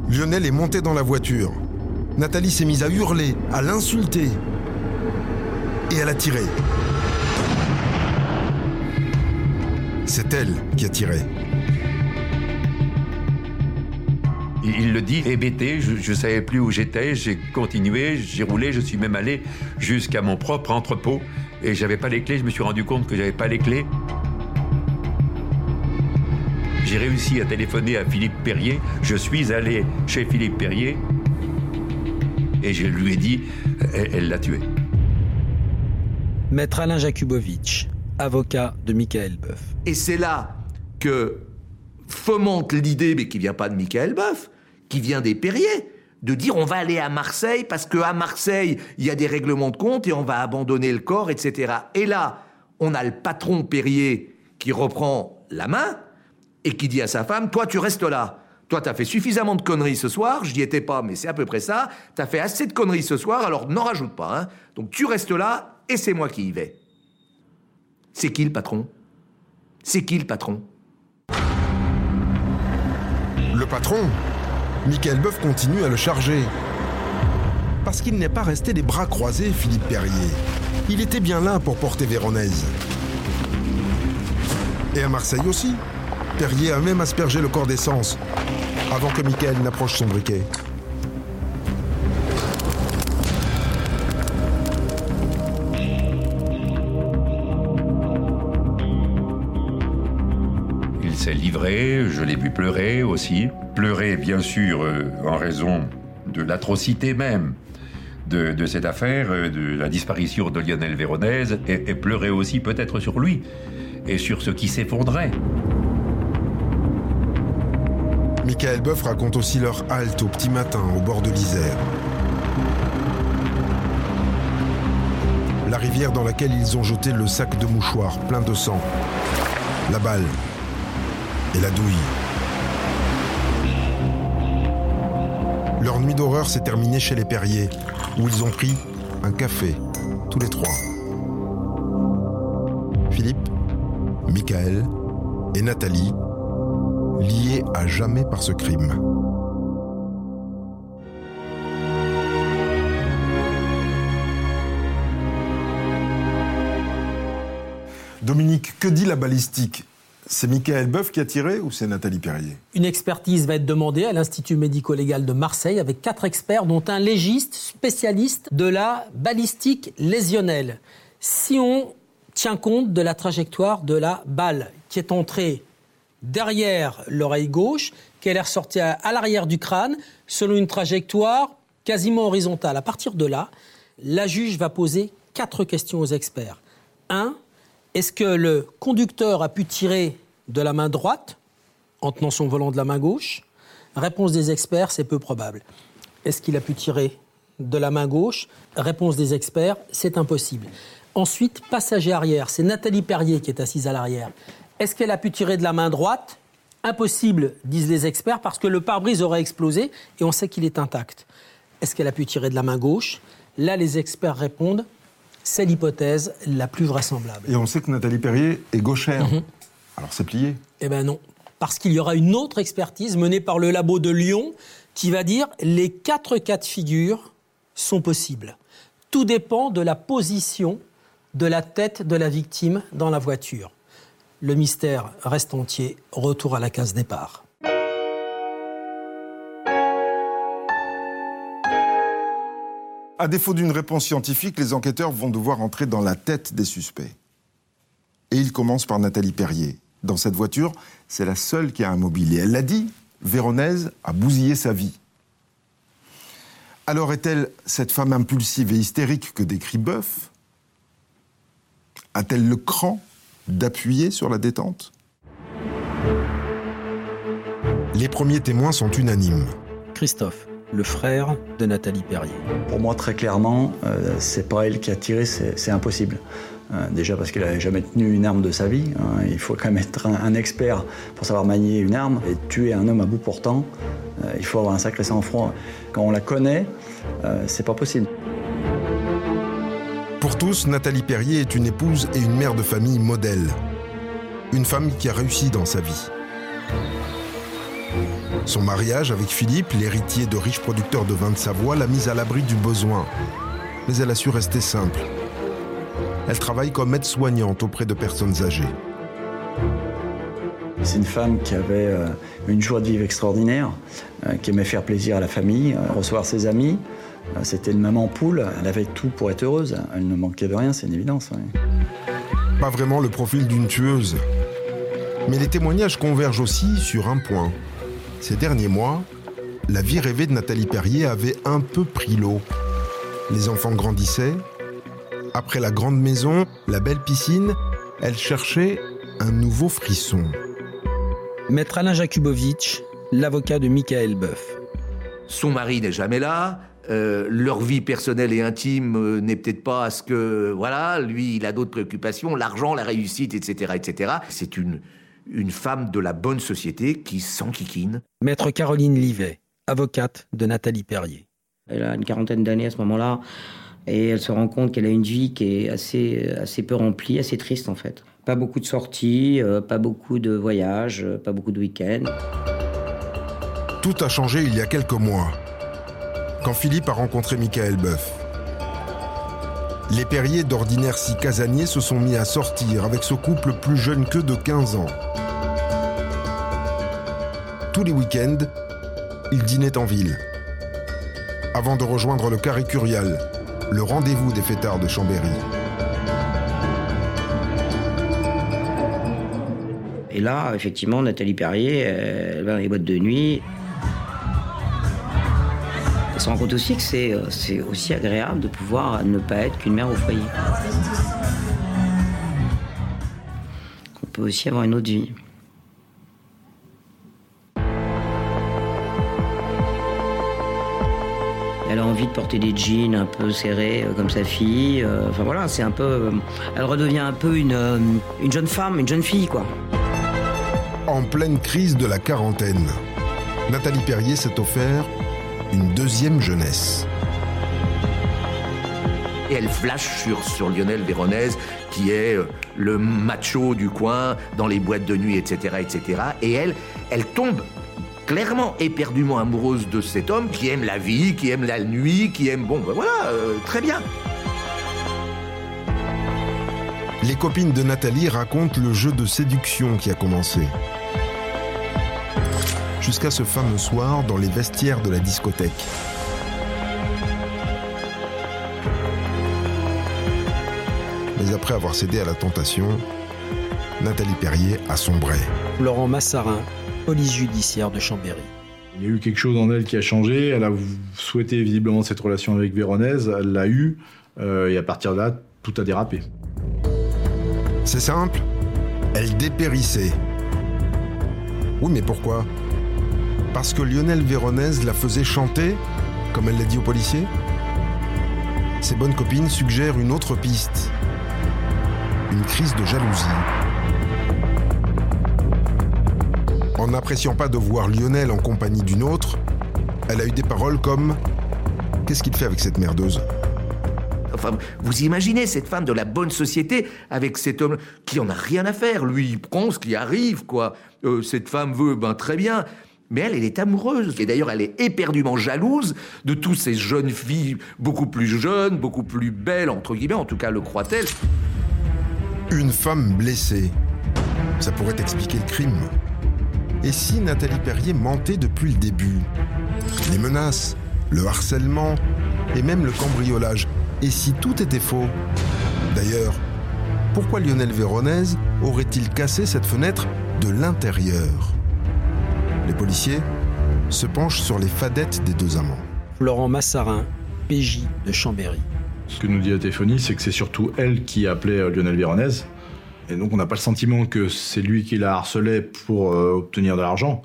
Lionel est monté dans la voiture. Nathalie s'est mise à hurler, à l'insulter. Et elle a tiré. C'est elle qui a tiré. Il il le dit, hébété, je ne savais plus où j'étais, j'ai continué, j'ai roulé, je suis même allé jusqu'à mon propre entrepôt et j'avais pas les clés, je me suis rendu compte que j'avais pas les clés. J'ai réussi à téléphoner à Philippe Perrier, je suis allé chez Philippe Perrier et je lui ai dit, elle elle l'a tué. Maître Alain Jakubowicz, avocat de Michael Boeuf. Et c'est là que fomente l'idée, mais qui vient pas de Michael Boeuf, qui vient des Perriers, de dire on va aller à Marseille parce qu'à Marseille, il y a des règlements de compte et on va abandonner le corps, etc. Et là, on a le patron Perrier qui reprend la main et qui dit à sa femme, toi tu restes là. Toi, t'as fait suffisamment de conneries ce soir, je n'y étais pas, mais c'est à peu près ça. T'as fait assez de conneries ce soir, alors n'en rajoute pas. Hein. Donc tu restes là, et c'est moi qui y vais. C'est qui le patron? C'est qui le patron? Le patron? Michael Boeuf continue à le charger. Parce qu'il n'est pas resté les bras croisés, Philippe Perrier. Il était bien là pour porter Véronèse. Et à Marseille aussi. Perrier a même aspergé le corps d'essence avant que Michael n'approche son briquet. Je l'ai vu pleurer aussi. Pleurer, bien sûr, euh, en raison de l'atrocité même de, cette affaire, euh, de la disparition de Lionel Véronèse, et, et pleurer aussi peut-être sur lui et sur ce qui s'effondrait. Michael Boeuf raconte aussi leur halte au petit matin au bord de l'Isère. La rivière dans laquelle ils ont jeté le sac de mouchoirs plein de sang, la balle et la douille. Leur nuit d'horreur s'est terminée chez les Perriers, où ils ont pris un café, tous les trois. Philippe, Michael et Nathalie, liés à jamais par ce crime. Dominique, que dit la balistique? C'est Michael Boeuf qui a tiré ou c'est Nathalie Perrier? Une expertise va être demandée à l'Institut médico-légal de Marseille avec quatre experts, dont un légiste spécialiste de la balistique lésionnelle. Si on tient compte de la trajectoire de la balle qui est entrée derrière l'oreille gauche, qu'elle est ressortie à, l'arrière du crâne, selon une trajectoire quasiment horizontale. À partir de là, la juge va poser quatre questions aux experts. Est-ce que le conducteur a pu tirer de la main droite en tenant son volant de la main gauche? Réponse des experts, c'est peu probable. Est-ce qu'il a pu tirer de la main gauche? Réponse des experts, c'est impossible. Ensuite, passager arrière, c'est Nathalie Perrier qui est assise à l'arrière. Est-ce qu'elle a pu tirer de la main droite? Impossible, disent les experts, parce que le pare-brise aurait explosé et on sait qu'il est intact. Est-ce qu'elle a pu tirer de la main gauche? Là, les experts répondent c'est l'hypothèse la plus vraisemblable. Et on sait que Nathalie Perrier est gauchère. Mhm. Alors c'est plié. Eh bien non, parce qu'il y aura une autre expertise menée par le labo de Lyon qui va dire les quatre cas de figure sont possibles. Tout dépend de la position de la tête de la victime dans la voiture. Le mystère reste entier. Retour à la case départ. À défaut d'une réponse scientifique, les enquêteurs vont devoir entrer dans la tête des suspects. Et ils commencent par Nathalie Perrier. Dans cette voiture, c'est la seule qui a un mobile. Et elle l'a dit, Véronèse a bousillé sa vie. Alors est-elle cette femme impulsive et hystérique que décrit Boeuf? A-t-elle le cran d'appuyer sur la détente? Les premiers témoins sont unanimes. Christophe, le frère de Nathalie Perrier. Pour moi, très clairement, euh, c'est pas elle qui a tiré, c'est impossible. Euh, déjà parce qu'il n'avait jamais tenu une arme de sa vie. Hein. Il faut quand même être un, expert pour savoir manier une arme. Et tuer un homme à bout portant, euh, il faut avoir un sacré sang-froid. Quand on la connaît, c'est pas possible. Pour tous, Nathalie Perrier est une épouse et une mère de famille modèle. Une femme qui a réussi dans sa vie. Son mariage avec Philippe, l'héritier de riches producteurs de vin de Savoie, l'a mise à l'abri du besoin. Mais elle a su rester simple. Elle travaille comme aide-soignante auprès de personnes âgées. C'est une femme qui avait euh, une joie de vivre extraordinaire, euh, qui aimait faire plaisir à la famille, euh, recevoir ses amis. C'était une maman poule, elle avait tout pour être heureuse. Elle ne manquait de rien, c'est une évidence. Pas vraiment le profil d'une tueuse. Mais les témoignages convergent aussi sur un point. Ces derniers mois, la vie rêvée de Nathalie Perrier avait un peu pris l'eau. Les enfants grandissaient. Après la grande maison, la belle piscine, elle cherchait un nouveau frisson. Maître Alain Jakubowicz, l'avocat de Michael Boeuf. Son mari n'est jamais là, euh, leur vie personnelle et intime euh, n'est peut-être pas à ce que voilà, lui il a d'autres préoccupations, l'argent, la réussite, etc., etc. C'est une une femme de la bonne société qui s'enquiquine. Maître Caroline Livet, avocate de Nathalie Perrier. Elle a une quarantaine d'années à ce moment-là et elle se rend compte qu'elle a une vie qui est assez assez peu remplie, assez triste en fait. Pas beaucoup de sorties, euh, pas beaucoup de voyages, pas beaucoup de week-ends. Tout a changé il y a quelques mois quand Philippe a rencontré Michael Boeuf. Les Perriers, d'ordinaire si casaniers, se sont mis à sortir avec ce couple plus jeune que de 15 ans. Tous les week-ends, ils dînaient en ville. Avant de rejoindre le Carré Curial, le rendez-vous des fêtards de Chambéry. Et là, effectivement, Nathalie Perrier, elle va dans les boîtes de nuit. On se rend compte aussi que euh, c'est aussi agréable de pouvoir ne pas être qu'une mère au foyer. Qu'on peut aussi avoir une autre vie. Elle a envie de porter des jeans un peu serrés euh, comme sa fille. Euh, enfin voilà, c'est un peu. Elle redevient un peu une, une jeune femme, une jeune fille, quoi. En pleine crise de la quarantaine, Nathalie Perrier s'est offert une deuxième jeunesse. Et elle flash sur, sur Lionel Véronèse, qui est euh, le macho du coin, dans les boîtes de nuit, etc., etc. Et elle, elle tombe clairement éperdument amoureuse de cet homme qui aime la vie, qui aime la nuit, qui aime... Bon, ben voilà, euh, très bien. Les copines de Nathalie racontent le jeu de séduction qui a commencé jusqu'à ce fameux soir dans les vestiaires de la discothèque. Mais après avoir cédé à la tentation, Nathalie Perrier a sombré. Laurent Massarin, police judiciaire de Chambéry. Il y a eu quelque chose en elle qui a changé. Elle a souhaité visiblement cette relation avec Véronèse. Elle l'a eu. Euh, et à partir de là, tout a dérapé. C'est simple. Elle dépérissait. Oui, mais pourquoi? Parce que Lionel Véronèse la faisait chanter, comme elle l'a dit au policier Ses bonnes copines suggèrent une autre piste. Une crise de jalousie. En n'appréciant pas de voir Lionel en compagnie d'une autre, elle a eu des paroles comme Qu'est-ce qu'il fait avec cette merdeuse? Enfin, vous imaginez cette femme de la bonne société avec cet homme qui en a rien à faire. Lui, il prend ce qui arrive, quoi. Euh, cette femme veut, ben très bien. Mais elle, elle est amoureuse. Et d'ailleurs, elle est éperdument jalouse de toutes ces jeunes filles beaucoup plus jeunes, beaucoup plus belles, entre guillemets, en tout cas le croit-elle. Une femme blessée. Ça pourrait expliquer le crime. Et si Nathalie Perrier mentait depuis le début? Les menaces, le harcèlement et même le cambriolage. Et si tout était faux? D'ailleurs, pourquoi Lionel Véronèse aurait-il cassé cette fenêtre de l'intérieur? Les policiers se penchent sur les fadettes des deux amants. Florent Massarin, PJ de Chambéry. Ce que nous dit la téléphonie, c'est que c'est surtout elle qui appelait euh, Lionel Véronèse. Et donc on n'a pas le sentiment que c'est lui qui la harcelait pour euh, obtenir de l'argent.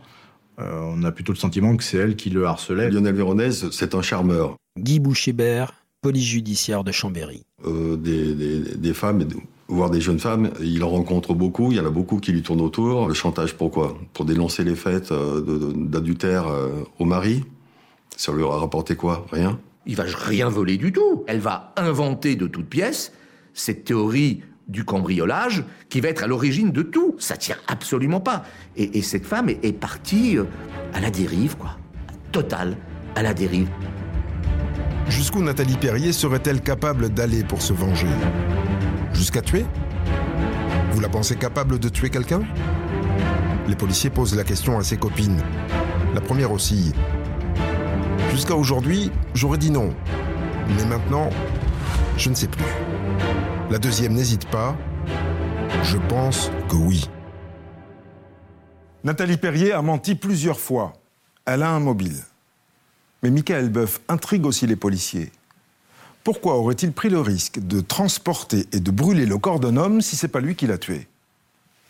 Euh, on a plutôt le sentiment que c'est elle qui le harcelait. Lionel Véronèse, c'est un charmeur. Guy Bouchébert, police judiciaire de Chambéry. des, des, femmes voir des jeunes femmes, il en rencontre beaucoup, il y en a beaucoup qui lui tournent autour. Le chantage, pourquoi? Pour dénoncer les faits euh, d'adultère euh, au mari? Ça lui aura rapporté quoi? Rien? Il va rien voler du tout. Elle va inventer de toutes pièces cette théorie du cambriolage qui va être à l'origine de tout. Ça tient absolument pas. Et, cette femme est, partie euh, à la dérive, quoi. Totale, à la dérive. Jusqu'où Nathalie Perrier serait-elle capable d'aller pour se venger? Jusqu'à tuer Vous la pensez capable de tuer quelqu'un? Les policiers posent la question à ses copines. La première aussi. Jusqu'à aujourd'hui, j'aurais dit non. Mais maintenant, je ne sais plus. La deuxième n'hésite pas. Je pense que oui. Nathalie Perrier a menti plusieurs fois. Elle a un mobile. Mais Michael Boeuf intrigue aussi les policiers. Pourquoi aurait-il pris le risque de transporter et de brûler le corps d'un homme si c'est pas lui qui l'a tué?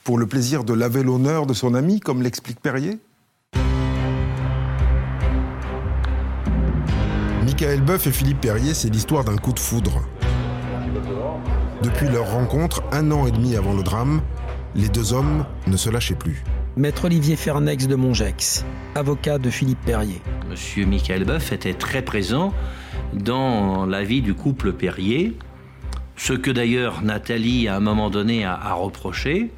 Pour le plaisir de laver l'honneur de son ami, comme l'explique Perrier? Michael Boeuf et Philippe Perrier, c'est l'histoire d'un coup de foudre. Depuis leur rencontre, un an et demi avant le drame, les deux hommes ne se lâchaient plus. Maître Olivier Fernex de Mongex, avocat de Philippe Perrier. Monsieur Michael Boeuf était très présent dans la vie du couple Perrier, ce que d'ailleurs Nathalie à un moment donné a, reproché,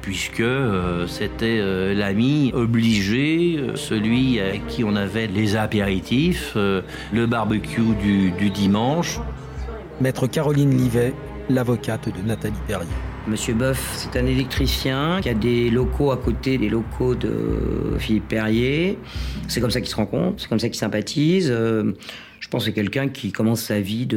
puisque euh, c'était euh, l'ami obligé, euh, celui à qui on avait les apéritifs, le barbecue du, du, dimanche. Maître Caroline Livet, l'avocate de Nathalie Perrier. Monsieur Boeuf, c'est un électricien qui a des locaux à côté des locaux de Philippe Perrier. C'est comme ça qu'ils se rencontrent, c'est comme ça qu'ils sympathisent. Je pense que c'est quelqu'un qui commence sa vie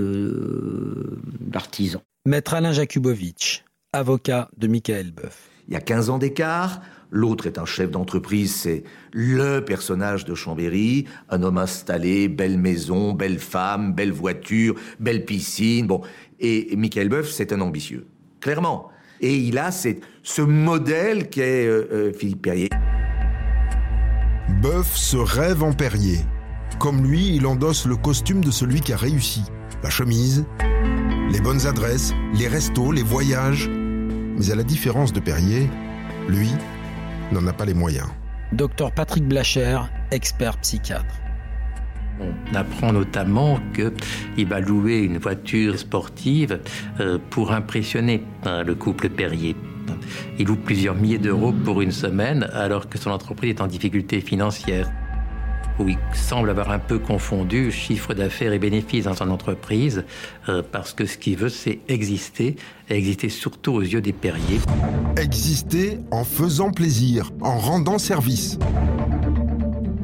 d'artisan. Maître Alain Jakubowicz, avocat de Michael Boeuf. Il y a 15 ans d'écart, L'autre est un chef d'entreprise, c'est le personnage de Chambéry, un homme installé, belle maison, belle femme, belle voiture, belle piscine. Bon, et Michael Boeuf, c'est un ambitieux, clairement. Et il a ce modèle qu'est euh, euh, Philippe Perrier. Boeuf se rêve en Perrier. Comme lui, il endosse le costume de celui qui a réussi. La chemise, les bonnes adresses, les restos, les voyages. Mais à la différence de Perrier, lui n'en a pas les moyens. Docteur Patrick Blacher, expert psychiatre. On apprend notamment qu'il va louer une voiture sportive euh, pour impressionner hein, le couple Perrier. Il loue plusieurs milliers d'euros pour une semaine alors que son entreprise est en difficulté financière où il semble avoir un peu confondu chiffre d'affaires et bénéfices dans son entreprise, euh, parce que ce qu'il veut, c'est exister, exister surtout aux yeux des Perriers. Exister en faisant plaisir, en rendant service.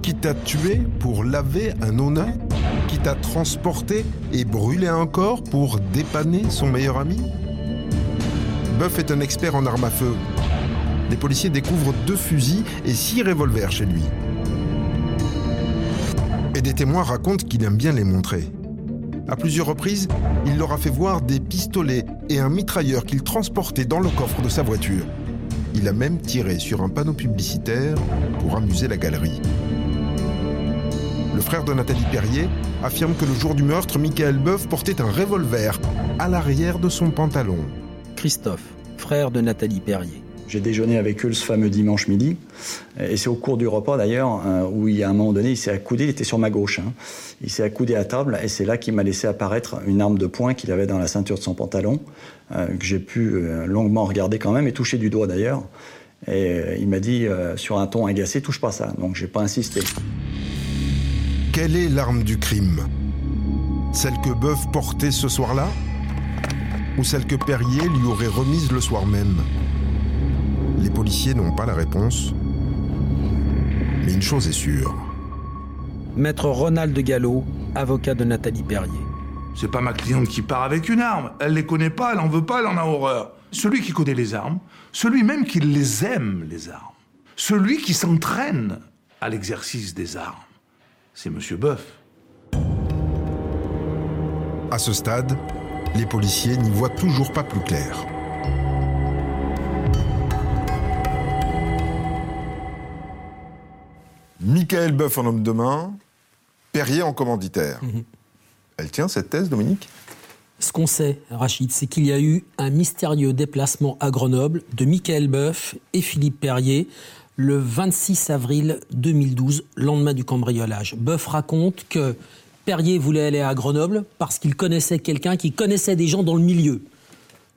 Qui t'a tué pour laver un honneur Qui t'a transporté et brûlé un corps pour dépanner son meilleur ami? Buff est un expert en armes à feu. Les policiers découvrent deux fusils et six revolvers chez lui et des témoins racontent qu'il aime bien les montrer. À plusieurs reprises, il leur a fait voir des pistolets et un mitrailleur qu'il transportait dans le coffre de sa voiture. Il a même tiré sur un panneau publicitaire pour amuser la galerie. Le frère de Nathalie Perrier affirme que le jour du meurtre, Michael Boeuf portait un revolver à l'arrière de son pantalon. Christophe, frère de Nathalie Perrier. J'ai déjeuné avec eux ce fameux dimanche midi. Et c'est au cours du repas d'ailleurs euh, où il y a un moment donné, il s'est accoudé, il était sur ma gauche. Hein. Il s'est accoudé à table et c'est là qu'il m'a laissé apparaître une arme de poing qu'il avait dans la ceinture de son pantalon, euh, que j'ai pu euh, longuement regarder quand même et toucher du doigt d'ailleurs. Et il m'a dit sur un ton agacé, touche pas ça. Donc j'ai pas insisté. Quelle est l'arme du crime? Celle que Boeuf portait ce soir-là? Ou celle que Perrier lui aurait remise le soir même? Les policiers n'ont pas la réponse. Mais une chose est sûre. Maître Ronald de Gallo, avocat de Nathalie Perrier. C'est pas ma cliente qui part avec une arme. Elle les connaît pas, elle en veut pas, elle en a horreur. Celui qui connaît les armes, celui même qui les aime, les armes, celui qui s'entraîne à l'exercice des armes, c'est Monsieur Boeuf. À ce stade, les policiers n'y voient toujours pas plus clair. Michael Boeuf en homme de main, Perrier en commanditaire. Mhm. Elle tient cette thèse, Dominique? Ce qu'on sait, Rachid, c'est qu'il y a eu un mystérieux déplacement à Grenoble de Michael Boeuf et Philippe Perrier le 26 avril 2012, lendemain du cambriolage. Boeuf raconte que Perrier voulait aller à Grenoble parce qu'il connaissait quelqu'un qui connaissait des gens dans le milieu.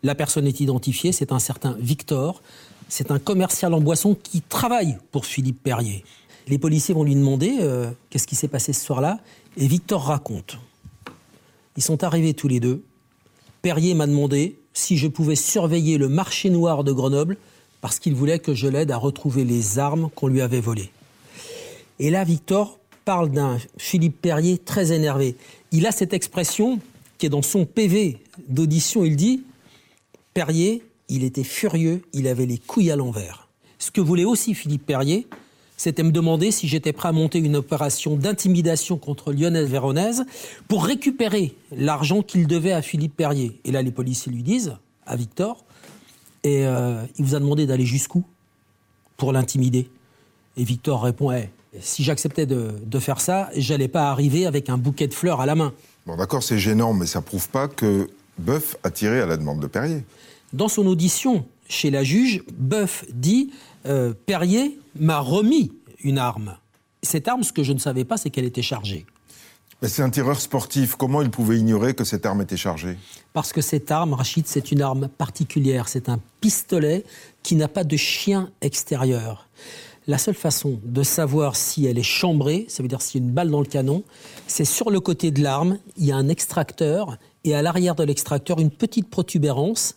La personne est identifiée, c'est un certain Victor. C'est un commercial en boisson qui travaille pour Philippe Perrier. Les policiers vont lui demander euh, qu'est-ce qui s'est passé ce soir-là, et Victor raconte. Ils sont arrivés tous les deux. Perrier m'a demandé si je pouvais surveiller le marché noir de Grenoble parce qu'il voulait que je l'aide à retrouver les armes qu'on lui avait volées. Et là, Victor parle d'un Philippe Perrier très énervé. Il a cette expression qui est dans son PV d'audition. Il dit Perrier, il était furieux, il avait les couilles à l'envers. Ce que voulait aussi Philippe Perrier, c'était me demander si j'étais prêt à monter une opération d'intimidation contre Lionel Véronèse pour récupérer l'argent qu'il devait à Philippe Perrier. Et là, les policiers lui disent, à Victor, et euh, il vous a demandé d'aller jusqu'où pour l'intimider? Et Victor répond eh, si j'acceptais de, de, faire ça, j'allais pas arriver avec un bouquet de fleurs à la main. Bon, d'accord, c'est gênant, mais ça prouve pas que Boeuf a tiré à la demande de Perrier. Dans son audition chez la juge, Boeuf dit euh, Perrier m'a remis une arme. Cette arme, ce que je ne savais pas, c'est qu'elle était chargée. Mais c'est un tireur sportif. Comment il pouvait ignorer que cette arme était chargée? Parce que cette arme, Rachid, c'est une arme particulière. C'est un pistolet qui n'a pas de chien extérieur. La seule façon de savoir si elle est chambrée, ça veut dire s'il y a une balle dans le canon, c'est sur le côté de l'arme, il y a un extracteur et à l'arrière de l'extracteur, une petite protubérance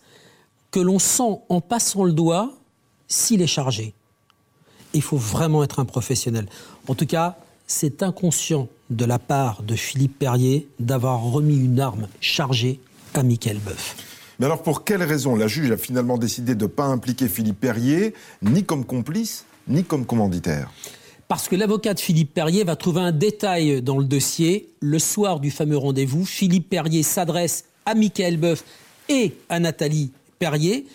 que l'on sent en passant le doigt s'il est chargé. Il faut vraiment être un professionnel. En tout cas, c'est inconscient de la part de Philippe Perrier d'avoir remis une arme chargée à Michael Boeuf. Mais alors pour quelle raison la juge a finalement décidé de ne pas impliquer Philippe Perrier ni comme complice, ni comme commanditaire? Parce que l'avocat de Philippe Perrier va trouver un détail dans le dossier. Le soir du fameux rendez-vous, Philippe Perrier s'adresse à Michael Boeuf et à Nathalie Perrier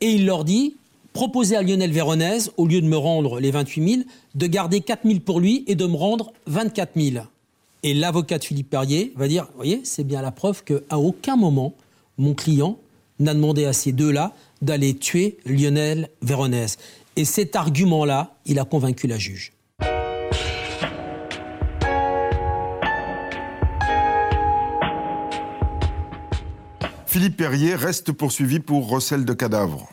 et il leur dit proposer à Lionel Véronèse, au lieu de me rendre les 28 000, de garder 4 000 pour lui et de me rendre 24 000. Et l'avocat de Philippe Perrier va dire, vous voyez, c'est bien la preuve qu'à aucun moment, mon client n'a demandé à ces deux-là d'aller tuer Lionel Véronèse. Et cet argument-là, il a convaincu la juge. Philippe Perrier reste poursuivi pour recel de cadavres.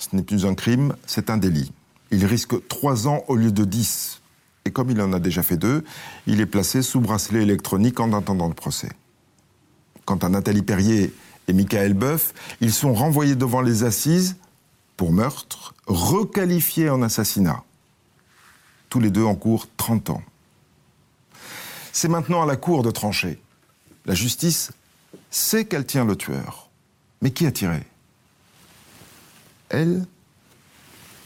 Ce n'est plus un crime, c'est un délit. Il risque trois ans au lieu de dix. Et comme il en a déjà fait deux, il est placé sous bracelet électronique en attendant le procès. Quant à Nathalie Perrier et Michael Boeuf, ils sont renvoyés devant les assises pour meurtre, requalifiés en assassinat. Tous les deux en cours 30 ans. C'est maintenant à la cour de trancher. La justice sait qu'elle tient le tueur. Mais qui a tiré? Elle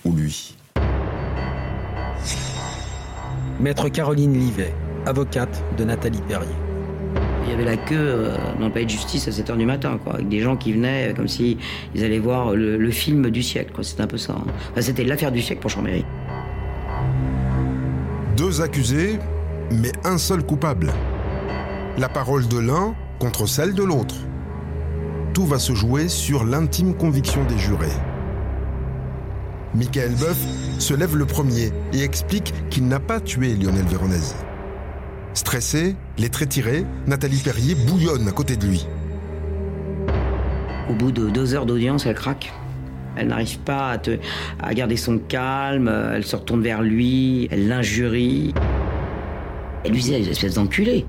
ou lui Maître Caroline Livet, avocate de Nathalie Perrier. Il y avait la queue euh, dans le palais de justice à 7h du matin, quoi, avec des gens qui venaient euh, comme si ils allaient voir le, film du siècle. C'était un peu ça. Hein. C'était l'affaire du siècle pour Chambéry. Deux accusés, mais un seul coupable. La parole de l'un contre celle de l'autre. Tout va se jouer sur l'intime conviction des jurés. Michael Boeuf se lève le premier et explique qu'il n'a pas tué Lionel Véronèse. Stressée, les traits tirés, Nathalie Perrier bouillonne à côté de lui. Au bout de deux heures d'audience, elle craque. Elle n'arrive pas à, garder son calme, elle se retourne vers lui, elle l'injurie. Elle lui dit, espèce d'enculé.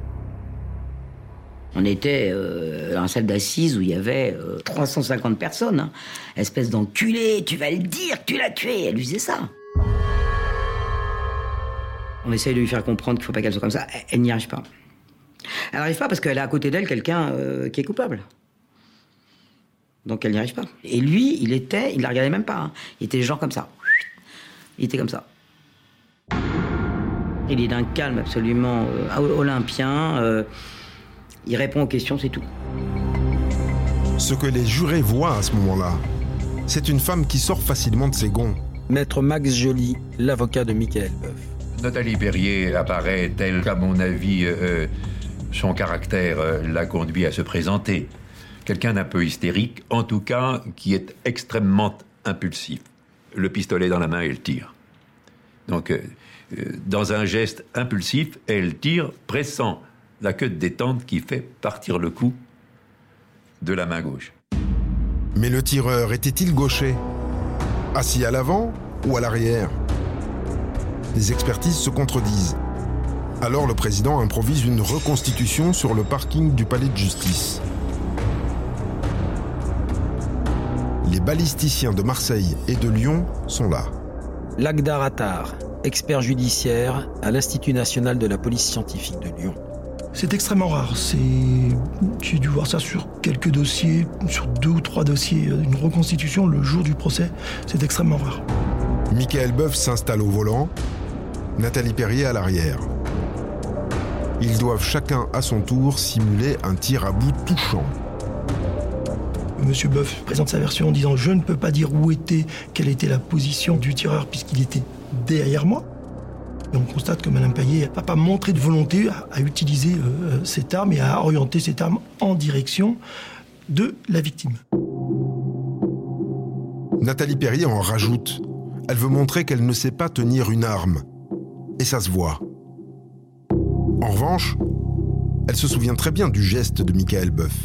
On était euh, dans un salle d'assises où il y avait 350 euh, personnes. Hein. Espèce d'enculé, tu vas le dire tu l'as tué. Elle lui disait ça. On essaye de lui faire comprendre qu'il ne faut pas qu'elle soit comme ça. Elle, n'y arrive pas. Elle n'arrive pas parce qu'elle a à côté d'elle quelqu'un euh, qui est coupable. Donc elle n'y arrive pas. Et lui, il était, il la regardait même pas. Hein. Il était genre comme ça. Il était comme ça. Il est d'un calme absolument olympien. Il répond aux questions, c'est tout. Ce que les jurés voient à ce moment-là, c'est une femme qui sort facilement de ses gonds. Maître Max Joly, l'avocat de Michael Boeuf. Nathalie Perrier apparaît telle qu'à mon avis, euh, son caractère euh, l'a conduit à se présenter. quelqu'un d'un peu hystérique, en tout cas qui est extrêmement impulsif. Le pistolet dans la main, elle tire. Donc, euh, euh, dans un geste impulsif, elle tire, pressant la queue de détente qui fait partir le coup de la main gauche. Mais le tireur était-il gaucher? Assis à l'avant ou à l'arrière? Les expertises se contredisent. Alors le président improvise une reconstitution sur le parking du palais de justice. Les balisticiens de Marseille et de Lyon sont là. Lagdar Attar, expert judiciaire à l'Institut national de la police scientifique de Lyon. C'est extrêmement rare. C'est, j'ai dû voir ça sur quelques dossiers, sur deux ou trois dossiers. Une reconstitution le jour du procès, c'est extrêmement rare. Michael Boeuf s'installe au volant, Nathalie Perrier à l'arrière. Ils doivent chacun à son tour simuler un tir à bout touchant. Monsieur Boeuf présente sa version en disant Je ne peux pas dire où était, quelle était la position du tireur puisqu'il était derrière moi. Et on constate que Mme Payet n'a pas montré de volonté à, utiliser euh, cette arme et à orienter cette arme en direction de la victime. Nathalie Perrier en rajoute. Elle veut montrer qu'elle ne sait pas tenir une arme. Et ça se voit. En revanche, elle se souvient très bien du geste de Michael Boeuf.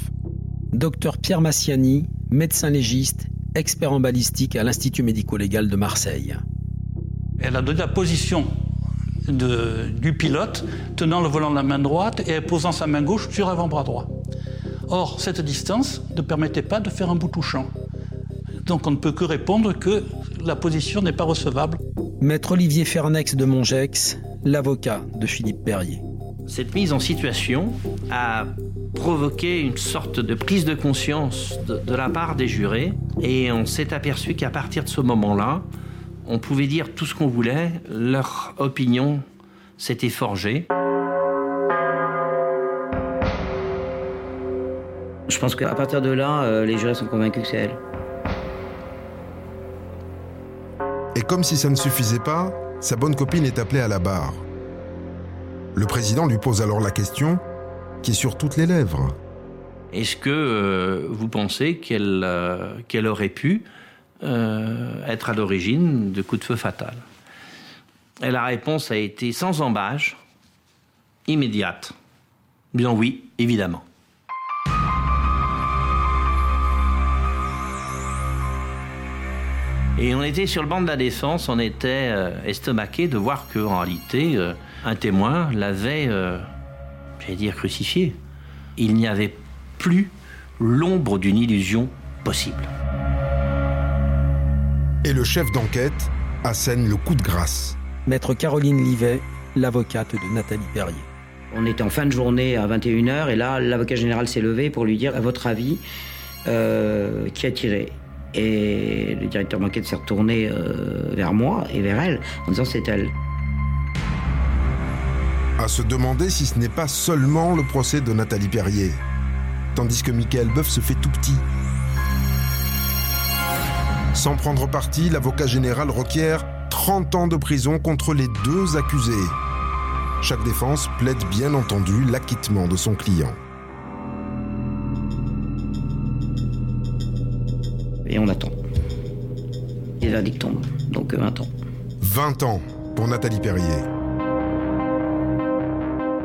Docteur Pierre Massiani, médecin légiste, expert en balistique à l'Institut médico-légal de Marseille. Elle a donné la position du pilote tenant le volant de la main droite et posant sa main gauche sur l'avant-bras droit. Or, cette distance ne permettait pas de faire un bout touchant. Donc on ne peut que répondre que la position n'est pas recevable. Maître Olivier Fernex de Mongex, l'avocat de Philippe Perrier. Cette mise en situation a provoqué une sorte de prise de conscience de, la part des jurés et on s'est aperçu qu'à partir de ce moment-là, on pouvait dire tout ce qu'on voulait, leur opinion s'était forgée. Je pense qu'à partir de là, euh, les jurés sont convaincus que c'est elle. Et comme si ça ne suffisait pas, sa bonne copine est appelée à la barre. Le président lui pose alors la question qui est sur toutes les lèvres. Est-ce que euh, vous pensez qu'elle euh, qu'elle aurait pu euh, être à l'origine de coups de feu fatal Et la réponse a été sans embâche, immédiate. Bien oui, évidemment. Et on était sur le banc de la défense, on était estomaqué de voir qu'en réalité, un témoin l'avait, euh, j'allais dire, crucifié. Il n'y avait plus l'ombre d'une illusion possible. Et le chef d'enquête assène le coup de grâce. Maître Caroline Livet, l'avocate de Nathalie Perrier. On était en fin de journée à 21h et là, l'avocat général s'est levé pour lui dire, à votre avis, euh, qui a tiré? Et le directeur d'enquête s'est retourné euh, vers moi et vers elle en disant c'est elle à se demander si ce n'est pas seulement le procès de Nathalie Perrier, tandis que Michael Boeuf se fait tout petit. Sans prendre parti, l'avocat général requiert 30 ans de prison contre les deux accusés. Chaque défense plaide bien entendu l'acquittement de son client. Et on attend. Les verdicts tombent, donc 20 ans. 20 ans pour Nathalie Perrier.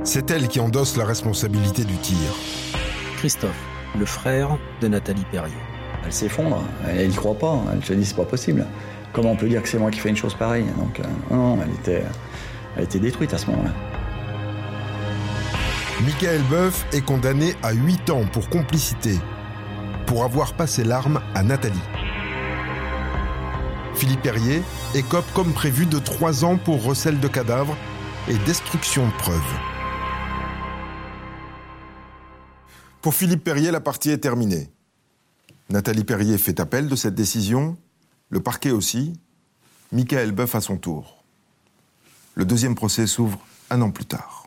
C'est elle qui endosse la responsabilité du tir. Christophe, le frère de Nathalie Perrier. Elle s'effondre, elle n'y croit pas, elle se dit c'est pas possible. Comment on peut dire que c'est moi qui fais une chose pareille? Donc euh, non, elle était, elle était détruite à ce moment-là. Michael Boeuf est condamné à 8 ans pour complicité, pour avoir passé l'arme à Nathalie. Philippe Perrier écope comme prévu de 3 ans pour recel de cadavres et destruction de preuves. Pour Philippe Perrier, la partie est terminée. Nathalie Perrier fait appel de cette décision, le parquet aussi, Michael Boeuf à son tour. Le deuxième procès s'ouvre un an plus tard.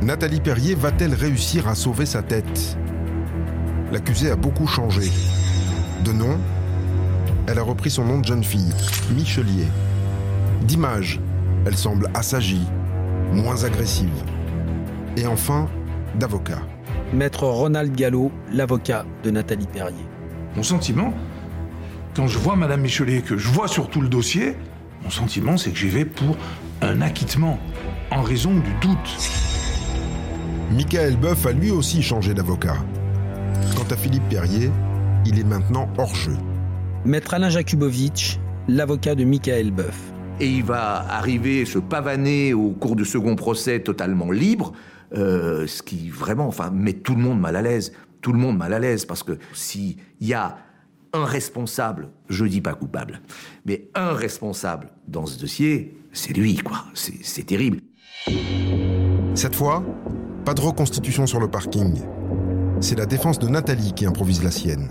Nathalie Perrier va-t-elle réussir à sauver sa tête? L'accusée a beaucoup changé. De nom, elle a repris son nom de jeune fille, Michelier. D'image, elle semble assagie, moins agressive. Et enfin, d'avocat. Maître Ronald Gallo, l'avocat de Nathalie Perrier. Mon sentiment, quand je vois Madame Michelet, que je vois surtout le dossier, mon sentiment, c'est que j'y vais pour un acquittement, en raison du doute. Michael Boeuf a lui aussi changé d'avocat. Quant à Philippe Perrier, il est maintenant hors jeu. Maître Alain Jakubowicz, l'avocat de Michael Boeuf. Et il va arriver se pavaner au cours du second procès totalement libre, euh, ce qui vraiment, enfin, met tout le monde mal à l'aise. Tout le monde mal à l'aise, parce que s'il y a un responsable, je dis pas coupable, mais un responsable dans ce dossier, c'est lui, quoi. C'est terrible. Cette fois, pas de reconstitution sur le parking. C'est la défense de Nathalie qui improvise la sienne.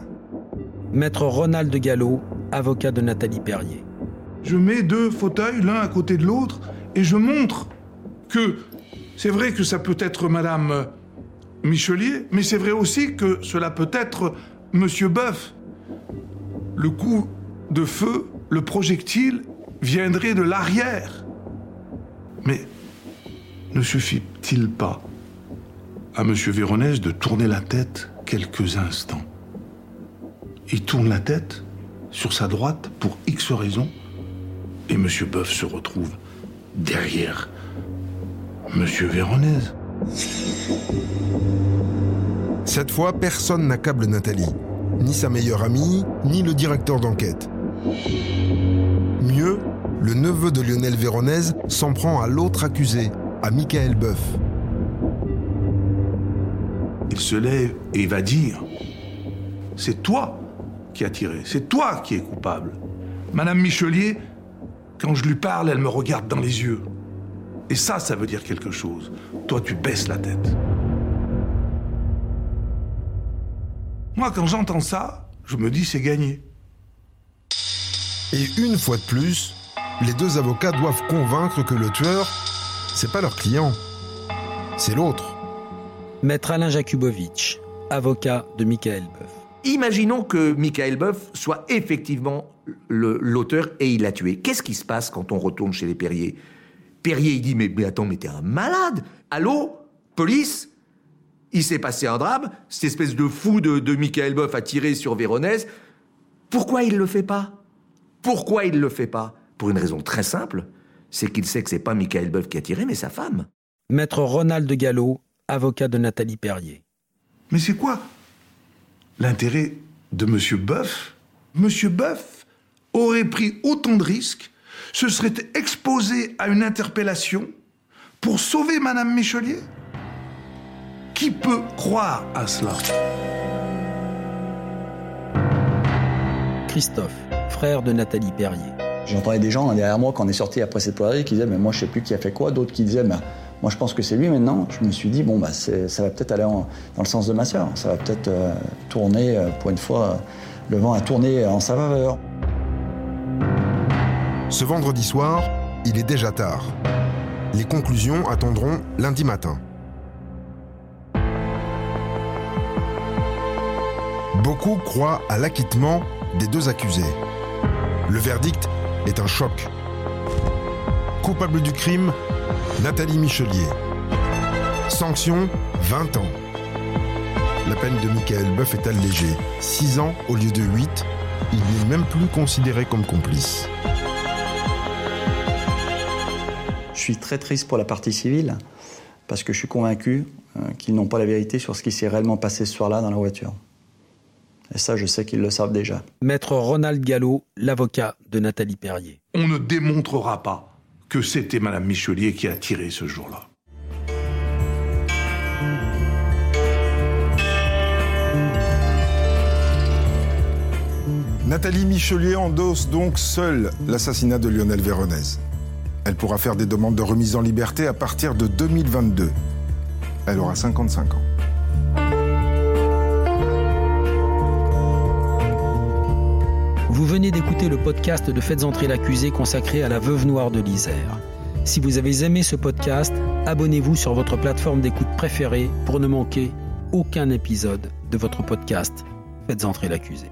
Maître Ronald Gallo, avocat de Nathalie Perrier. Je mets deux fauteuils l'un à côté de l'autre et je montre que c'est vrai que ça peut être Madame Michelier, mais c'est vrai aussi que cela peut être Monsieur Boeuf. Le coup de feu, le projectile viendrait de l'arrière. Mais ne suffit-il pas à Monsieur Véronèse de tourner la tête quelques instants? Il tourne la tête sur sa droite pour X raisons et Monsieur Boeuf se retrouve derrière Monsieur Véronèse. Cette fois, personne n'accable Nathalie, ni sa meilleure amie, ni le directeur d'enquête. Mieux, le neveu de Lionel Véronèse s'en prend à l'autre accusé, à Michael Boeuf. Il se lève et va dire C'est toi qui as tiré, c'est toi qui es coupable. Madame Michelier, quand je lui parle, elle me regarde dans les yeux. Et ça, ça veut dire quelque chose. Toi, tu baisses la tête. Moi, quand j'entends ça, je me dis c'est gagné. Et une fois de plus, les deux avocats doivent convaincre que le tueur, c'est pas leur client, c'est l'autre. Maître Alain Jakubowicz, avocat de Michael Boeuf. Imaginons que Michael Boeuf soit effectivement l'auteur et il l'a tué. Qu'est-ce qui se passe quand on retourne chez les Perrier? Perrier, il dit mais, mais attends, mais t'es un malade. Allô? Police? Il s'est passé un drame, cette espèce de fou de, de Michael Boeuf a tiré sur Véronèse. Pourquoi il le fait pas? Pourquoi il le fait pas? Pour une raison très simple, c'est qu'il sait que c'est pas Michael Boeuf qui a tiré, mais sa femme. Maître Ronald Gallo, avocat de Nathalie Perrier. Mais c'est quoi l'intérêt de Monsieur Boeuf? Monsieur Boeuf aurait pris autant de risques, se serait exposé à une interpellation pour sauver Madame Michelier? Qui peut croire à cela? Christophe, frère de Nathalie Perrier. J'entendais des gens derrière moi quand on est sorti après cette poirerie qui disaient mais moi je sais plus qui a fait quoi, d'autres qui disaient mais moi je pense que c'est lui maintenant. Je me suis dit bon bah ça va peut-être aller dans le sens de ma sœur, ça va peut-être euh, tourner euh, pour une fois, euh, le vent a tourné en sa faveur. Ce vendredi soir, il est déjà tard. Les conclusions attendront lundi matin. Beaucoup croient à l'acquittement des deux accusés. Le verdict est un choc. Coupable du crime, Nathalie Michelier. Sanction, 20 ans. La peine de Michael Boeuf est allégée. 6 ans au lieu de 8. Il n'est même plus considéré comme complice. Je suis très triste pour la partie civile parce que je suis convaincu euh, qu'ils n'ont pas la vérité sur ce qui s'est réellement passé ce soir-là dans la voiture. Et ça, je sais qu'ils le savent déjà. Maître Ronald Gallo, l'avocat de Nathalie Perrier. On ne démontrera pas que c'était Madame Michelier qui a tiré ce jour-là. Nathalie Michelier endosse donc seule l'assassinat de Lionel Véronèse. Elle pourra faire des demandes de remise en liberté à partir de 2022. Elle aura 55 ans. Vous venez d'écouter le podcast de Faites entrer l'accusé consacré à la veuve noire de l'Isère. Si vous avez aimé ce podcast, abonnez-vous sur votre plateforme d'écoute préférée pour ne manquer aucun épisode de votre podcast Faites entrer l'accusé.